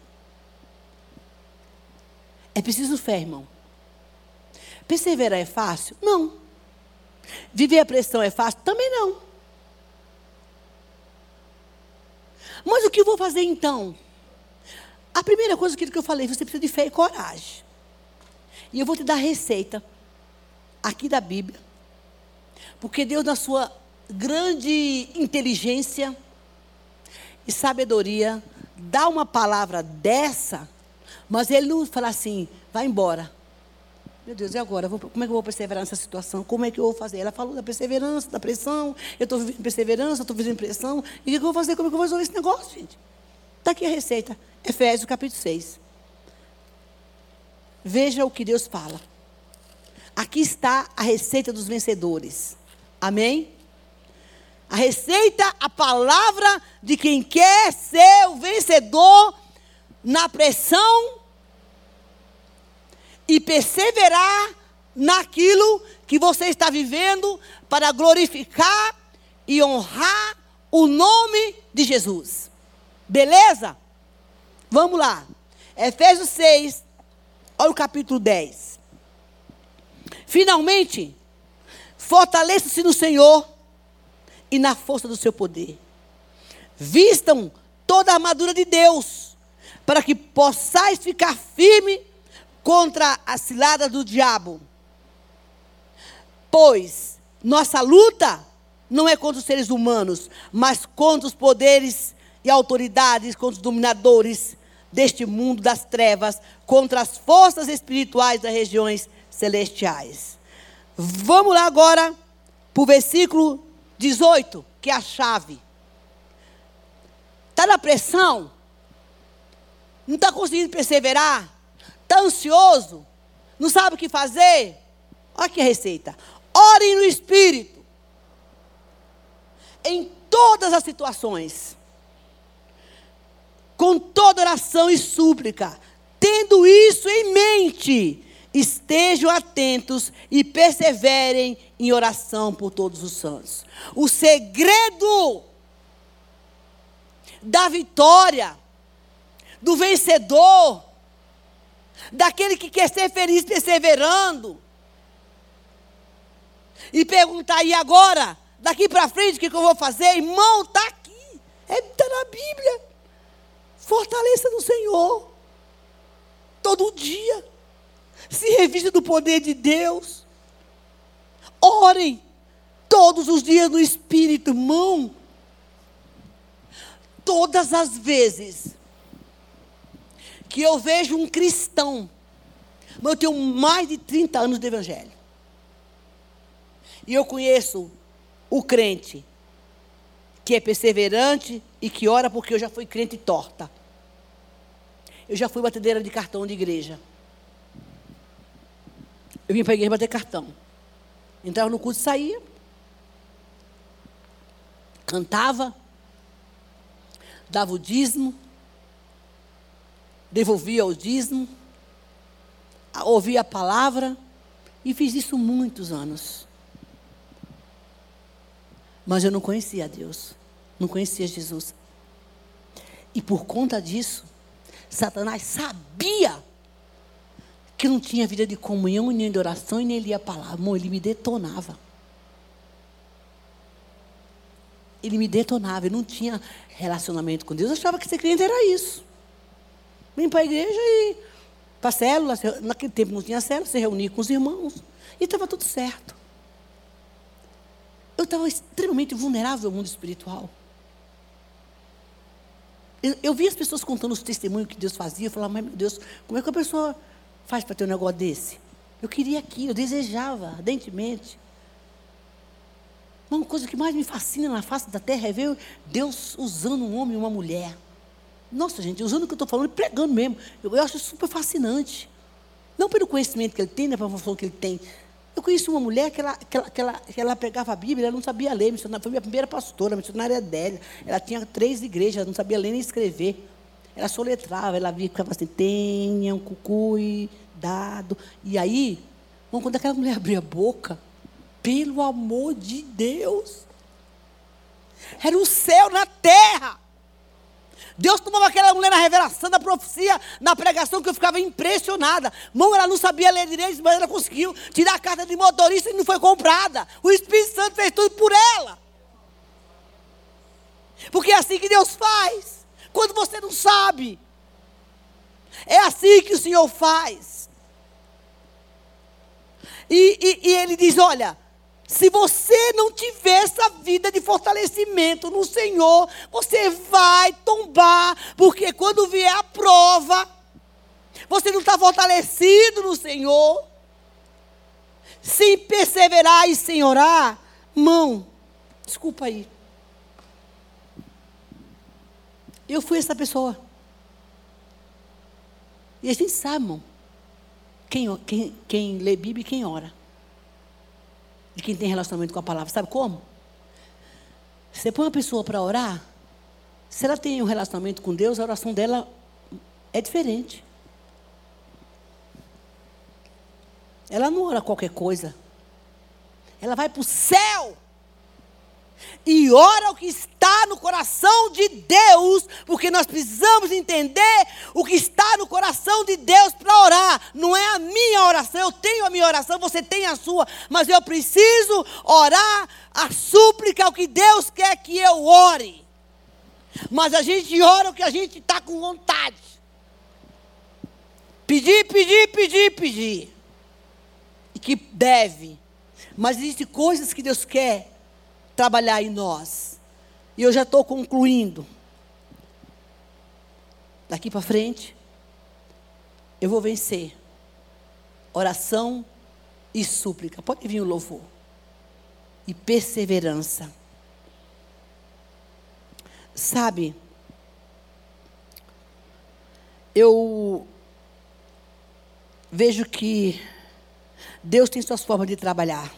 É preciso fé, irmão. Perseverar é fácil? Não. Viver a pressão é fácil? Também não. Mas o que eu vou fazer então? A primeira coisa que eu falei, você precisa de fé e coragem. E eu vou te dar a receita aqui da Bíblia. Porque Deus, na sua grande inteligência e sabedoria, dá uma palavra dessa, mas Ele não fala assim, vai embora. Meu Deus, e agora? Como é que eu vou perseverar nessa situação? Como é que eu vou fazer? Ela falou da perseverança, da pressão. Eu estou vivendo perseverança, estou vivendo pressão. E o que eu vou fazer? Como é que eu vou resolver esse negócio, gente? Está aqui a receita. Efésios capítulo 6. Veja o que Deus fala. Aqui está a receita dos vencedores. Amém? A receita, a palavra de quem quer ser o vencedor na pressão e perseverar naquilo que você está vivendo para glorificar e honrar o nome de Jesus. Beleza? Vamos lá. Efésios 6, olha o capítulo 10. Finalmente, fortaleça-se no Senhor e na força do seu poder. Vistam toda a armadura de Deus, para que possais ficar firme contra a cilada do diabo. Pois nossa luta não é contra os seres humanos, mas contra os poderes e autoridades, contra os dominadores deste mundo das trevas, contra as forças espirituais das regiões celestiais. Vamos lá agora para o versículo 18, que é a chave. Está na pressão? Não está conseguindo perseverar? Está ansioso? Não sabe o que fazer? Olha a receita. Ore no Espírito. Em todas as situações. Com toda oração e súplica. Tendo isso em mente, estejam atentos e perseverem em oração por todos os santos. O segredo da vitória, do vencedor, daquele que quer ser feliz perseverando. E perguntar, e agora? Daqui para frente, o que, que eu vou fazer? Irmão, está aqui. Está é, tá na Bíblia. Fortaleça no Senhor. Todo dia. Se revista do poder de Deus. Orem todos os dias no Espírito, irmão. Todas as vezes que eu vejo um cristão, mas eu tenho mais de 30 anos de evangelho. E eu conheço o crente que é perseverante e que ora porque eu já fui crente torta. Eu já fui batedeira de cartão de igreja. Eu vim para a igreja bater cartão. Entrava no culto e saía. Cantava. Dava o dízimo. Devolvia o dízimo. Ouvia a palavra. E fiz isso muitos anos. Mas eu não conhecia Deus. Não conhecia Jesus. E por conta disso, Satanás sabia que não tinha vida de comunhão, nem de oração, e nem lia a palavra. Ele me detonava. Ele me detonava, eu não tinha relacionamento com Deus. Eu achava que ser crente era isso. Vim para a igreja e para a célula, naquele tempo não tinha célula, se reunia com os irmãos. E estava tudo certo. Eu estava extremamente vulnerável ao mundo espiritual. Eu, eu vi as pessoas contando os testemunhos que Deus fazia. Eu falava, mas meu Deus, como é que a pessoa faz para ter um negócio desse? Eu queria aquilo, eu desejava ardentemente. Uma coisa que mais me fascina na face da terra é ver Deus usando um homem e uma mulher. Nossa, gente, usando o que eu estou falando, pregando mesmo. Eu, eu, acho super fascinante. Não pelo conhecimento que ele tem, né, pela formação que ele tem. Eu conheci uma mulher que ela, que ela, que ela, que ela pregava a Bíblia, ela não sabia ler, foi minha primeira pastora, missionária dela. Ela tinha três igrejas, ela não sabia ler nem escrever. Ela soletrava, ela via, ficava assim, tenham cuidado. E aí, quando aquela mulher abria a boca, pelo amor de Deus, era o céu na terra. Deus tomava aquela mulher na revelação da profecia, na pregação, que eu ficava impressionada. Mão, ela não sabia ler direito, mas ela conseguiu tirar a carta de motorista e não foi comprada. O Espírito Santo fez tudo por ela. Porque é assim que Deus faz quando você não sabe. É assim que o Senhor faz. E, e, e ele diz: olha, se você não tiver essa vida de fortalecimento no Senhor, você vai tombar, porque quando vier a prova, você não está fortalecido no Senhor. Se perseverar e sem orar, mão, desculpa aí. Eu fui essa pessoa. E a gente sabe, quem, quem, quem lê Bíblia e quem ora. de quem tem relacionamento com a palavra. Sabe como? Você põe uma pessoa para orar, se ela tem um relacionamento com Deus, a oração dela é diferente. Ela não ora qualquer coisa. Ela vai para o céu e ora o que está no coração de Deus, porque nós precisamos entender o que está no coração de Deus para orar. Não é a minha oração, eu tenho a minha oração, você tem a sua, mas eu preciso orar a súplica, o que Deus quer que eu ore. Mas a gente ora o que a gente está com vontade. Pedir, pedir, pedir, pedir. E que deve. Mas existem coisas que Deus quer trabalhar em nós. E eu já estou concluindo. Daqui para frente, eu vou vencer. Oração e súplica. Pode vir o louvor. E perseverança. Sabe, eu vejo que Deus tem suas formas de trabalhar.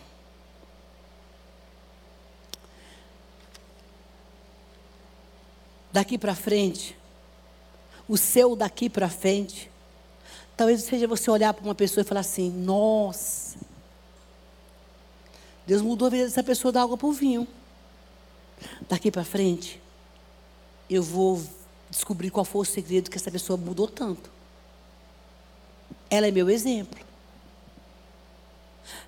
Daqui para frente, o seu daqui para frente, talvez seja você olhar para uma pessoa e falar assim: nossa, Deus mudou a vida dessa pessoa da água para o vinho. Daqui para frente, eu vou descobrir qual foi o segredo que essa pessoa mudou tanto. Ela é meu exemplo.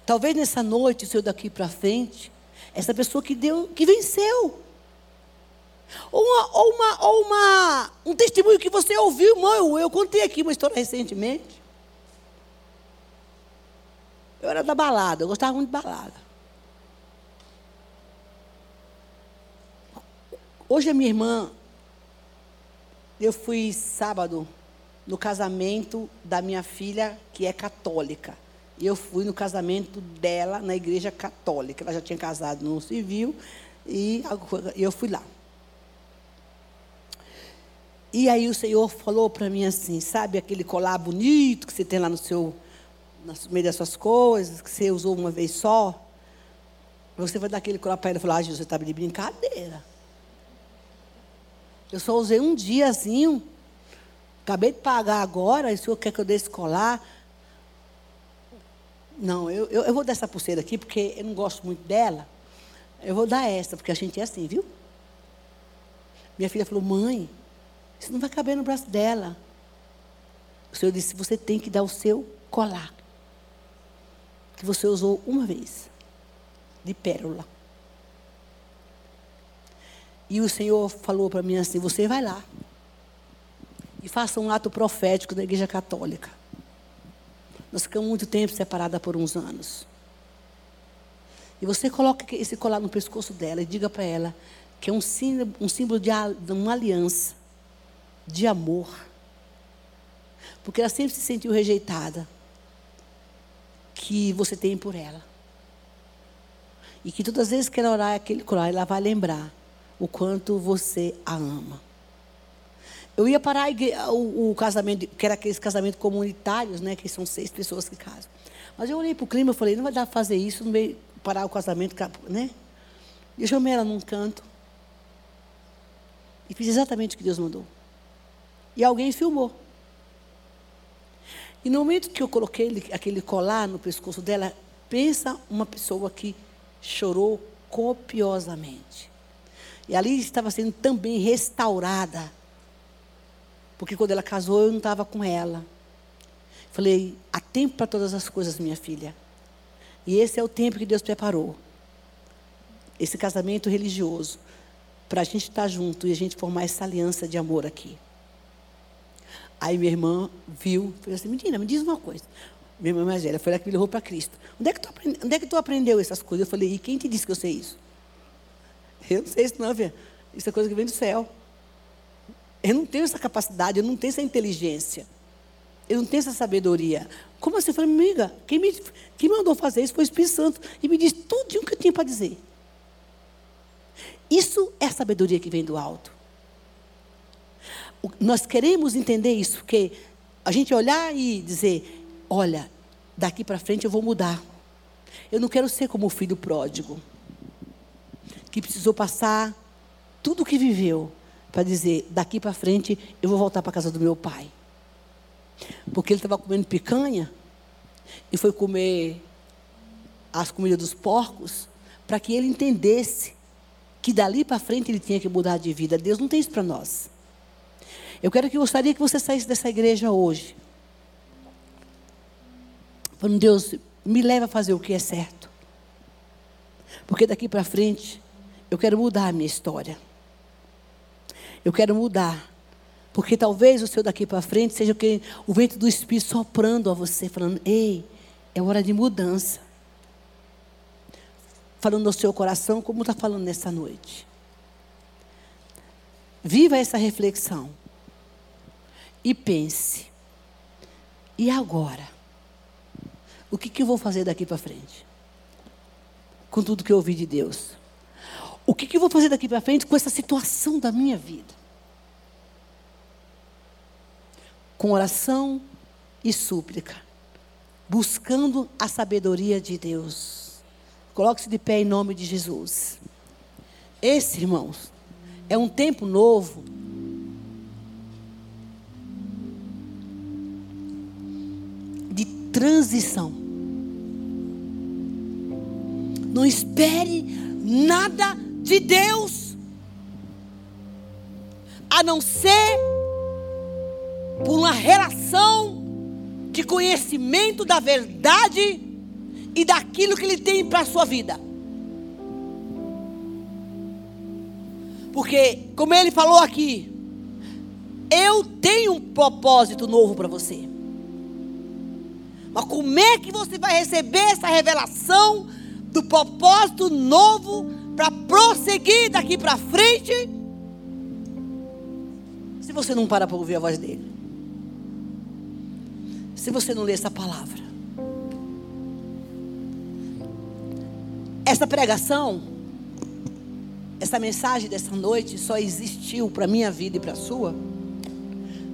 Talvez nessa noite, o seu daqui para frente, essa pessoa que deu, que venceu. Ou, uma, ou, uma, ou uma, um testemunho que você ouviu, irmão. Eu, eu contei aqui uma história recentemente. Eu era da balada, eu gostava muito de balada. Hoje a minha irmã, eu fui sábado no casamento da minha filha, que é católica. E eu fui no casamento dela na igreja católica. Ela já tinha casado no civil e eu fui lá. E aí o Senhor falou para mim assim, sabe aquele colar bonito que você tem lá no seu, no meio das suas coisas, que você usou uma vez só? Você vai dar aquele colar para ele e falar, ah, Jesus, você está de brincadeira. Eu só usei um diazinho, acabei de pagar agora, e o senhor quer que eu dê esse colar? Não, eu, eu, eu vou dar essa pulseira aqui, porque eu não gosto muito dela. Eu vou dar essa, porque a gente é assim, viu? Minha filha falou, mãe, isso não vai caber no braço dela. O Senhor disse: você tem que dar o seu colar. Que você usou uma vez. De pérola. E o Senhor falou para mim assim: você vai lá. E faça um ato profético da igreja católica. Nós ficamos muito tempo separadas por uns anos. E você coloca esse colar no pescoço dela e diga para ela que é um símbolo, um símbolo de, de uma aliança de amor. Porque ela sempre se sentiu rejeitada. Que você tem por ela. E que todas as vezes que ela orar aquele colar, ela vai lembrar o quanto você a ama. Eu ia parar o, o, casamento, que era aqueles casamentos comunitários, né? Que são seis pessoas que casam. Mas eu olhei para o clima e falei, não vai dar para fazer isso, não vai parar o casamento, né? E eu chamei ela num canto. E fiz exatamente o que Deus mandou. E alguém filmou. E no momento que eu coloquei aquele colar no pescoço dela, pensa uma pessoa que chorou copiosamente. E ali estava sendo também restaurada. Porque quando ela casou, eu não estava com ela. Falei, há tempo para todas as coisas, minha filha. E esse é o tempo que Deus preparou. Esse casamento religioso. Para a gente estar junto e a gente formar essa aliança de amor aqui. Aí minha irmã viu, falou assim, menina, me diz uma coisa. Minha irmã mais velha foi lá que me levou para Cristo. Onde é, que tu aprendeu, onde é que tu aprendeu essas coisas? Eu falei, e quem te disse que eu sei isso? Eu não sei isso não, filha. Isso é coisa que vem do céu. Eu não tenho essa capacidade, eu não tenho essa inteligência. Eu não tenho essa sabedoria. Como assim? Eu falei, amiga, quem me, quem mandou fazer isso foi o Espírito Santo. E me disse tudo o que eu tinha para dizer. Isso é sabedoria que vem do alto nós queremos entender isso, porque a gente olhar e dizer, olha, daqui para frente eu vou mudar. Eu não quero ser como o filho pródigo, que precisou passar tudo o que viveu para dizer: daqui para frente eu vou voltar para a casa do meu pai. Porque ele estava comendo picanha e foi comer as comidas dos porcos para que ele entendesse que dali para frente ele tinha que mudar de vida. Deus não tem isso para nós. Eu quero que gostaria que você saísse dessa igreja hoje. Falando, Deus, me leva a fazer o que é certo. Porque daqui para frente eu quero mudar a minha história. Eu quero mudar. Porque talvez o seu daqui para frente seja o, que, o vento do Espírito soprando a você, falando: Ei, é hora de mudança. Falando no seu coração, como está falando nessa noite. Viva essa reflexão. E pense: e agora? O que, que eu vou fazer daqui para frente? Com tudo que eu ouvi de Deus. O que, que eu vou fazer daqui para frente com essa situação da minha vida? Com oração e súplica, buscando a sabedoria de Deus. Coloque-se de pé em nome de Jesus. Esse, irmãos, é um tempo novo. Transição. Não espere nada de Deus, a não ser por uma relação de conhecimento da verdade e daquilo que Ele tem para a sua vida. Porque, como Ele falou aqui, eu tenho um propósito novo para você. Mas como é que você vai receber essa revelação do propósito novo para prosseguir daqui para frente, se você não para para ouvir a voz dele, se você não lê essa palavra, essa pregação, essa mensagem dessa noite só existiu para minha vida e para a sua,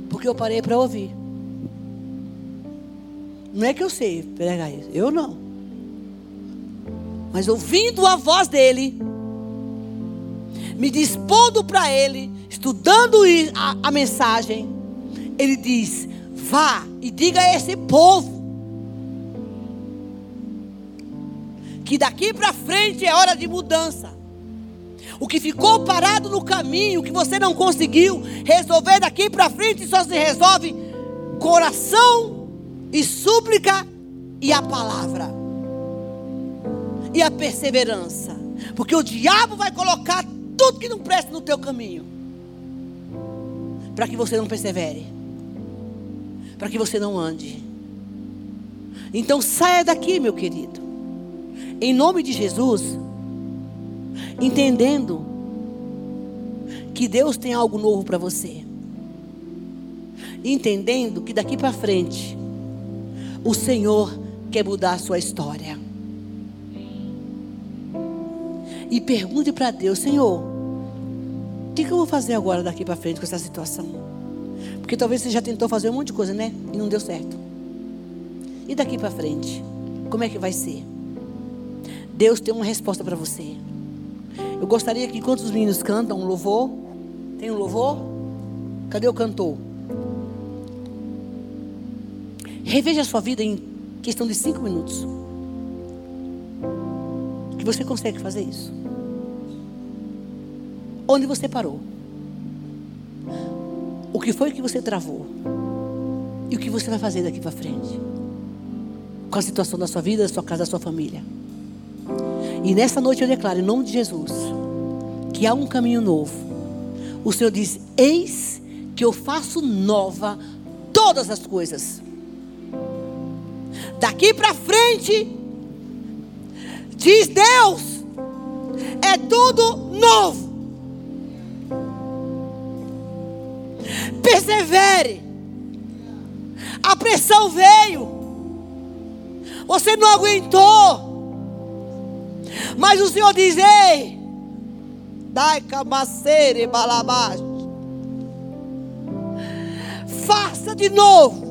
porque eu parei para ouvir. Não é que eu sei pregar isso, eu não. Mas ouvindo a voz dele, me dispondo para ele, estudando a, a mensagem, ele diz: vá e diga a esse povo que daqui para frente é hora de mudança. O que ficou parado no caminho, o que você não conseguiu resolver daqui para frente, só se resolve coração e súplica e a palavra. E a perseverança. Porque o diabo vai colocar tudo que não presta no teu caminho. Para que você não persevere. Para que você não ande. Então saia daqui, meu querido. Em nome de Jesus. Entendendo que Deus tem algo novo para você. Entendendo que daqui para frente o Senhor quer mudar a sua história e pergunte para Deus: Senhor, o que, que eu vou fazer agora daqui para frente com essa situação? Porque talvez você já tentou fazer um monte de coisa, né? E não deu certo. E daqui para frente? Como é que vai ser? Deus tem uma resposta para você. Eu gostaria que enquanto os meninos cantam um louvor, tem um louvor? Cadê o cantor? Reveja a sua vida em questão de cinco minutos. Que você consegue fazer isso. Onde você parou? O que foi que você travou? E o que você vai fazer daqui para frente? Com a situação da sua vida, da sua casa, da sua família. E nessa noite eu declaro, em nome de Jesus, que há um caminho novo. O Senhor diz: Eis que eu faço nova todas as coisas. Daqui para frente, diz Deus, é tudo novo. persevere. A pressão veio. Você não aguentou. Mas o Senhor diz: Ei, dai camacere balabaste. Faça de novo.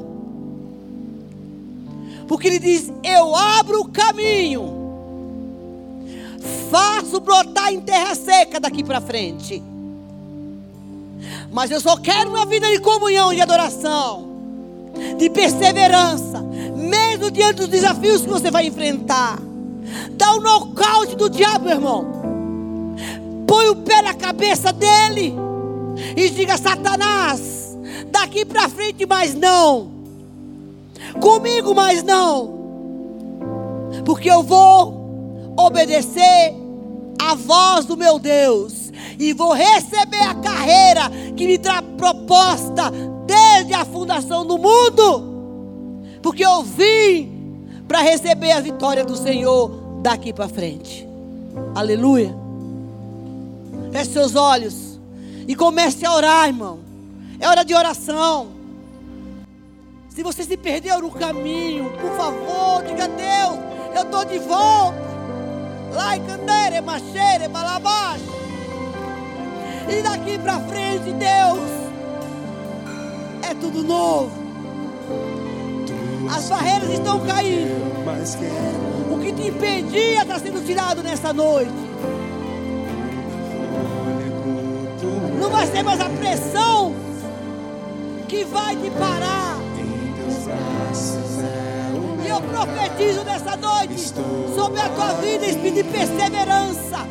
Porque ele diz: Eu abro o caminho, faço brotar em terra seca daqui para frente. Mas eu só quero uma vida de comunhão, de adoração, de perseverança, mesmo diante dos desafios que você vai enfrentar. Dá o um nocaute do diabo, irmão. Põe o pé na cabeça dele e diga: Satanás, daqui para frente mais não. Comigo mais não. Porque eu vou obedecer a voz do meu Deus e vou receber a carreira que me dá proposta desde a fundação do mundo, porque eu vim para receber a vitória do Senhor daqui para frente. Aleluia. Feche seus olhos e comece a orar, irmão. É hora de oração. Se você se perdeu no caminho, por favor, diga a Deus, eu estou de volta. Lai candere, machere, malabash. E daqui para frente, Deus, é tudo novo. As barreiras estão caindo. O que te impedia está sendo tirado nessa noite. Não vai ser mais a pressão que vai te parar. E eu profetizo nessa noite sobre a tua vida, espírito de perseverança.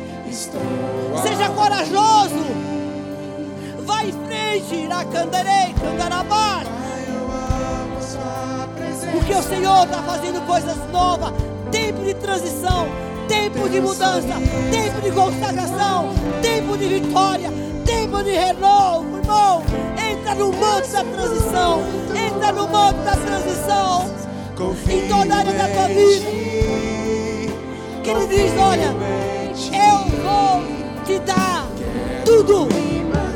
Seja corajoso. Vai em frente, Iracandarei, Candarabá. Porque o Senhor está fazendo coisas novas. Tempo de transição, tempo de mudança, tempo de consagração, tempo de vitória, tempo de renovo, irmão. Entra no manto da transição. Entra no manto da transição. Em toda área da tua vida. Que ele diz: olha, eu vou te dar tudo,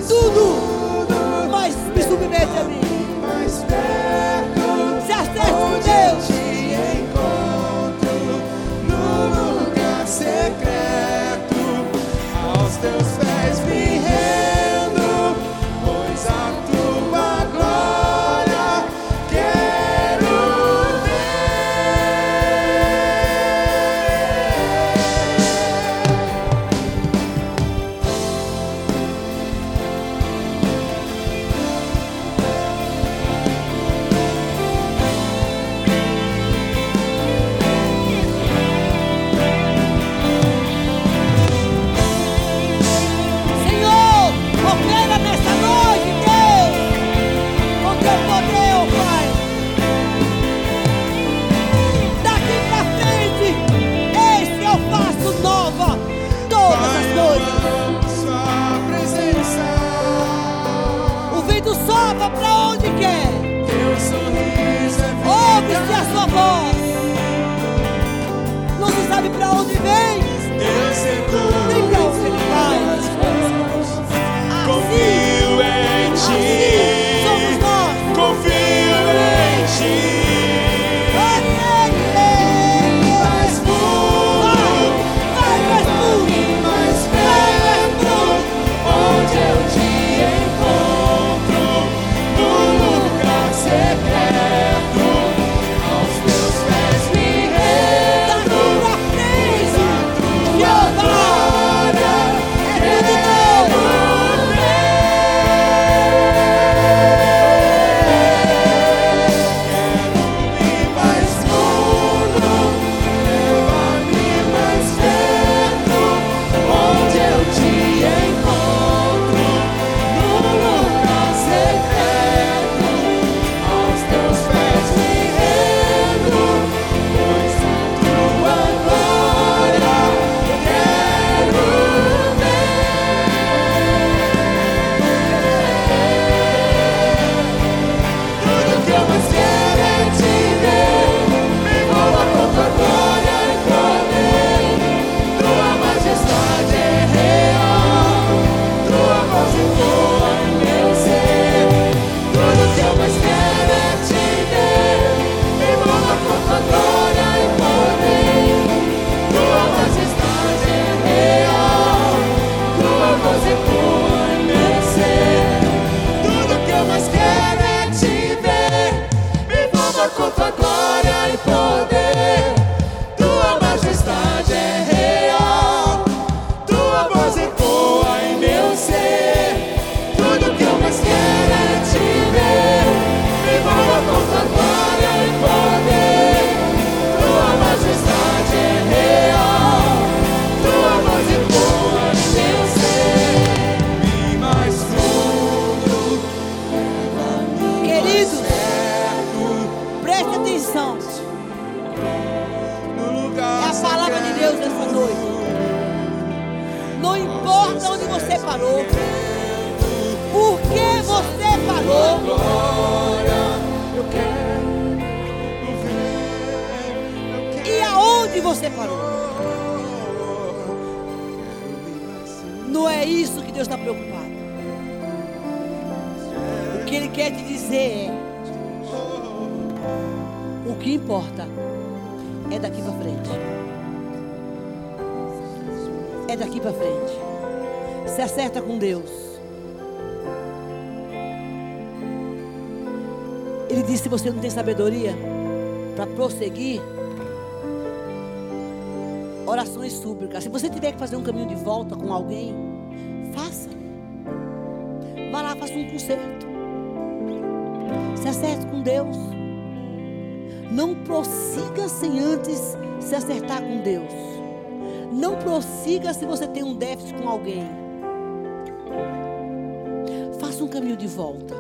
tudo, mas me submete a mim. Se acerte com Deus. secreto alguém, faça. Vá lá, faça um concerto. Se acerte com Deus. Não prossiga sem antes se acertar com Deus. Não prossiga se você tem um déficit com alguém. Faça um caminho de volta.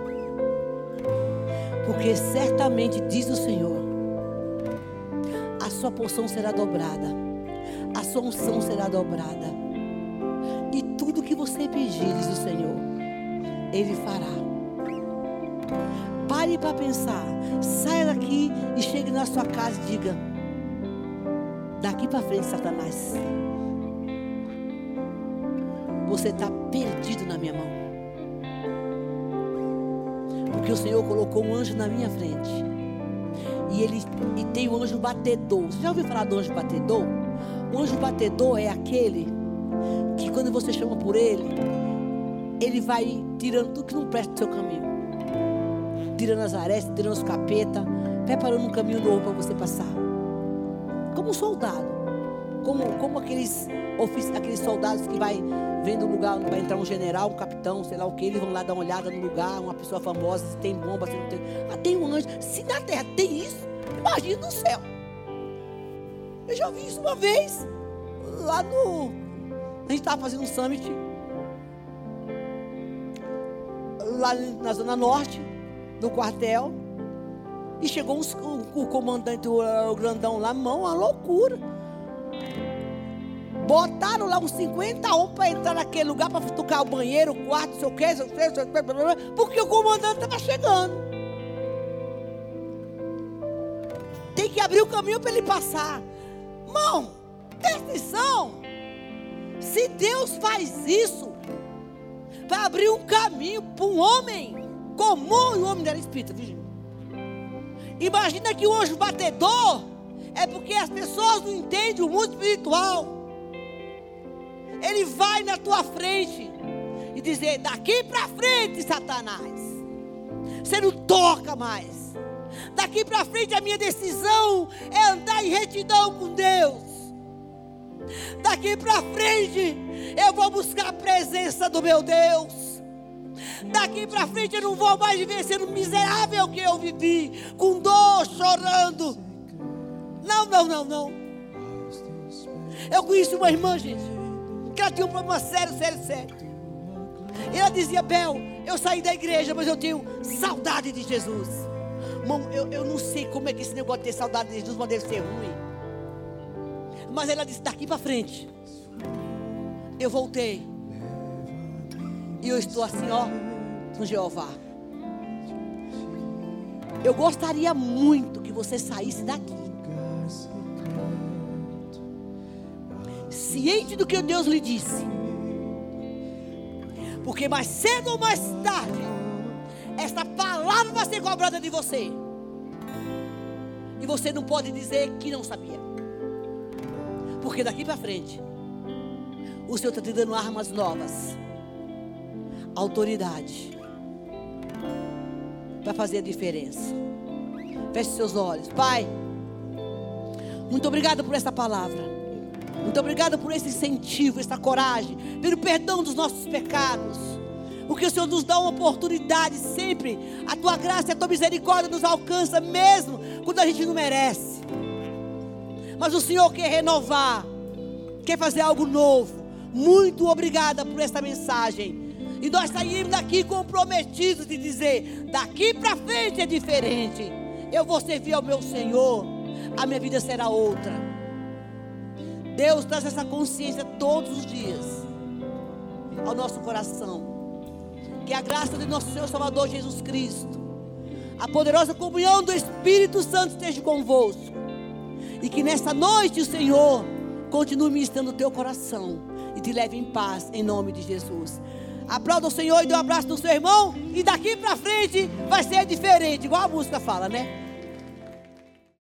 Porque certamente, diz o Senhor, a sua porção será dobrada a sua unção será dobrada. Ele fará. Pare para pensar. Saia daqui e chegue na sua casa e diga: Daqui para frente, Satanás. Você está perdido na minha mão. Porque o Senhor colocou um anjo na minha frente. E ele e tem o anjo batedor. Você já ouviu falar do anjo batedor? O anjo batedor é aquele que quando você chama por ele, ele vai tirando tudo que não presta do seu caminho. Tirando as arestas, tirando os capeta, preparando um caminho novo para você passar. Como um soldado. Como, como aqueles, aqueles soldados que vai vendo o lugar onde vai entrar um general, um capitão, sei lá o que, eles vão lá dar uma olhada no lugar, uma pessoa famosa, se tem bomba, se não tem. Ah, tem um anjo. Se na terra tem isso, imagina no céu. Eu já vi isso uma vez. Lá no. A gente estava fazendo um summit. Lá na Zona Norte, no quartel. E chegou uns- o, o comandante, o, o grandão lá, mão, uma loucura. Botaram lá uns 50 homens para entrar naquele lugar para tocar o banheiro, o quarto, sei o quê, sei o quê, sei o quê, porque o comandante estava chegando. Tem que abrir o caminho para ele passar. Irmão, presta atenção. Se Deus faz isso para abrir um caminho para um homem comum, e o homem era espírita, viu? Imagina que o anjo batedor é porque as pessoas não entendem o mundo espiritual. Ele vai na tua frente e dizer: daqui para frente, Satanás, você não toca mais. Daqui para frente a minha decisão é andar em retidão com Deus. Daqui para frente eu vou buscar a presença do meu Deus. Daqui para frente eu não vou mais viver sendo miserável que eu vivi, com dor, chorando. Não, não, não, não. Eu conheci uma irmã, gente, que ela tinha um problema sério, sério, sério. E ela dizia, Bel, eu saí da igreja, mas eu tenho saudade de Jesus. Irmão, eu, eu não sei como é que esse negócio de ter saudade de Jesus, mas deve ser ruim. Mas ela disse, daqui para frente, eu voltei. E eu estou assim, ó, com Jeová. Eu gostaria muito que você saísse daqui. Ciente do que Deus lhe disse. Porque mais cedo ou mais tarde, esta palavra vai ser cobrada de você. E você não pode dizer que não sabia. Porque daqui para frente, o Senhor está te dando armas novas, autoridade, para fazer a diferença. Feche seus olhos, Pai. Muito obrigado por essa palavra. Muito obrigado por esse incentivo, essa coragem, pelo perdão dos nossos pecados. Porque o Senhor nos dá uma oportunidade sempre. A tua graça e a tua misericórdia nos alcança mesmo quando a gente não merece. Mas o Senhor quer renovar, quer fazer algo novo. Muito obrigada por essa mensagem. E nós saímos daqui comprometidos de dizer: daqui para frente é diferente. Eu vou servir ao meu Senhor, a minha vida será outra. Deus traz essa consciência todos os dias ao nosso coração. Que a graça de nosso Senhor Salvador Jesus Cristo, a poderosa comunhão do Espírito Santo esteja convosco. E que nesta noite o Senhor continue ministrando o teu coração e te leve em paz, em nome de Jesus. Aplauda o Senhor e dê um abraço no seu irmão. E daqui para frente vai ser diferente, igual a música fala, né?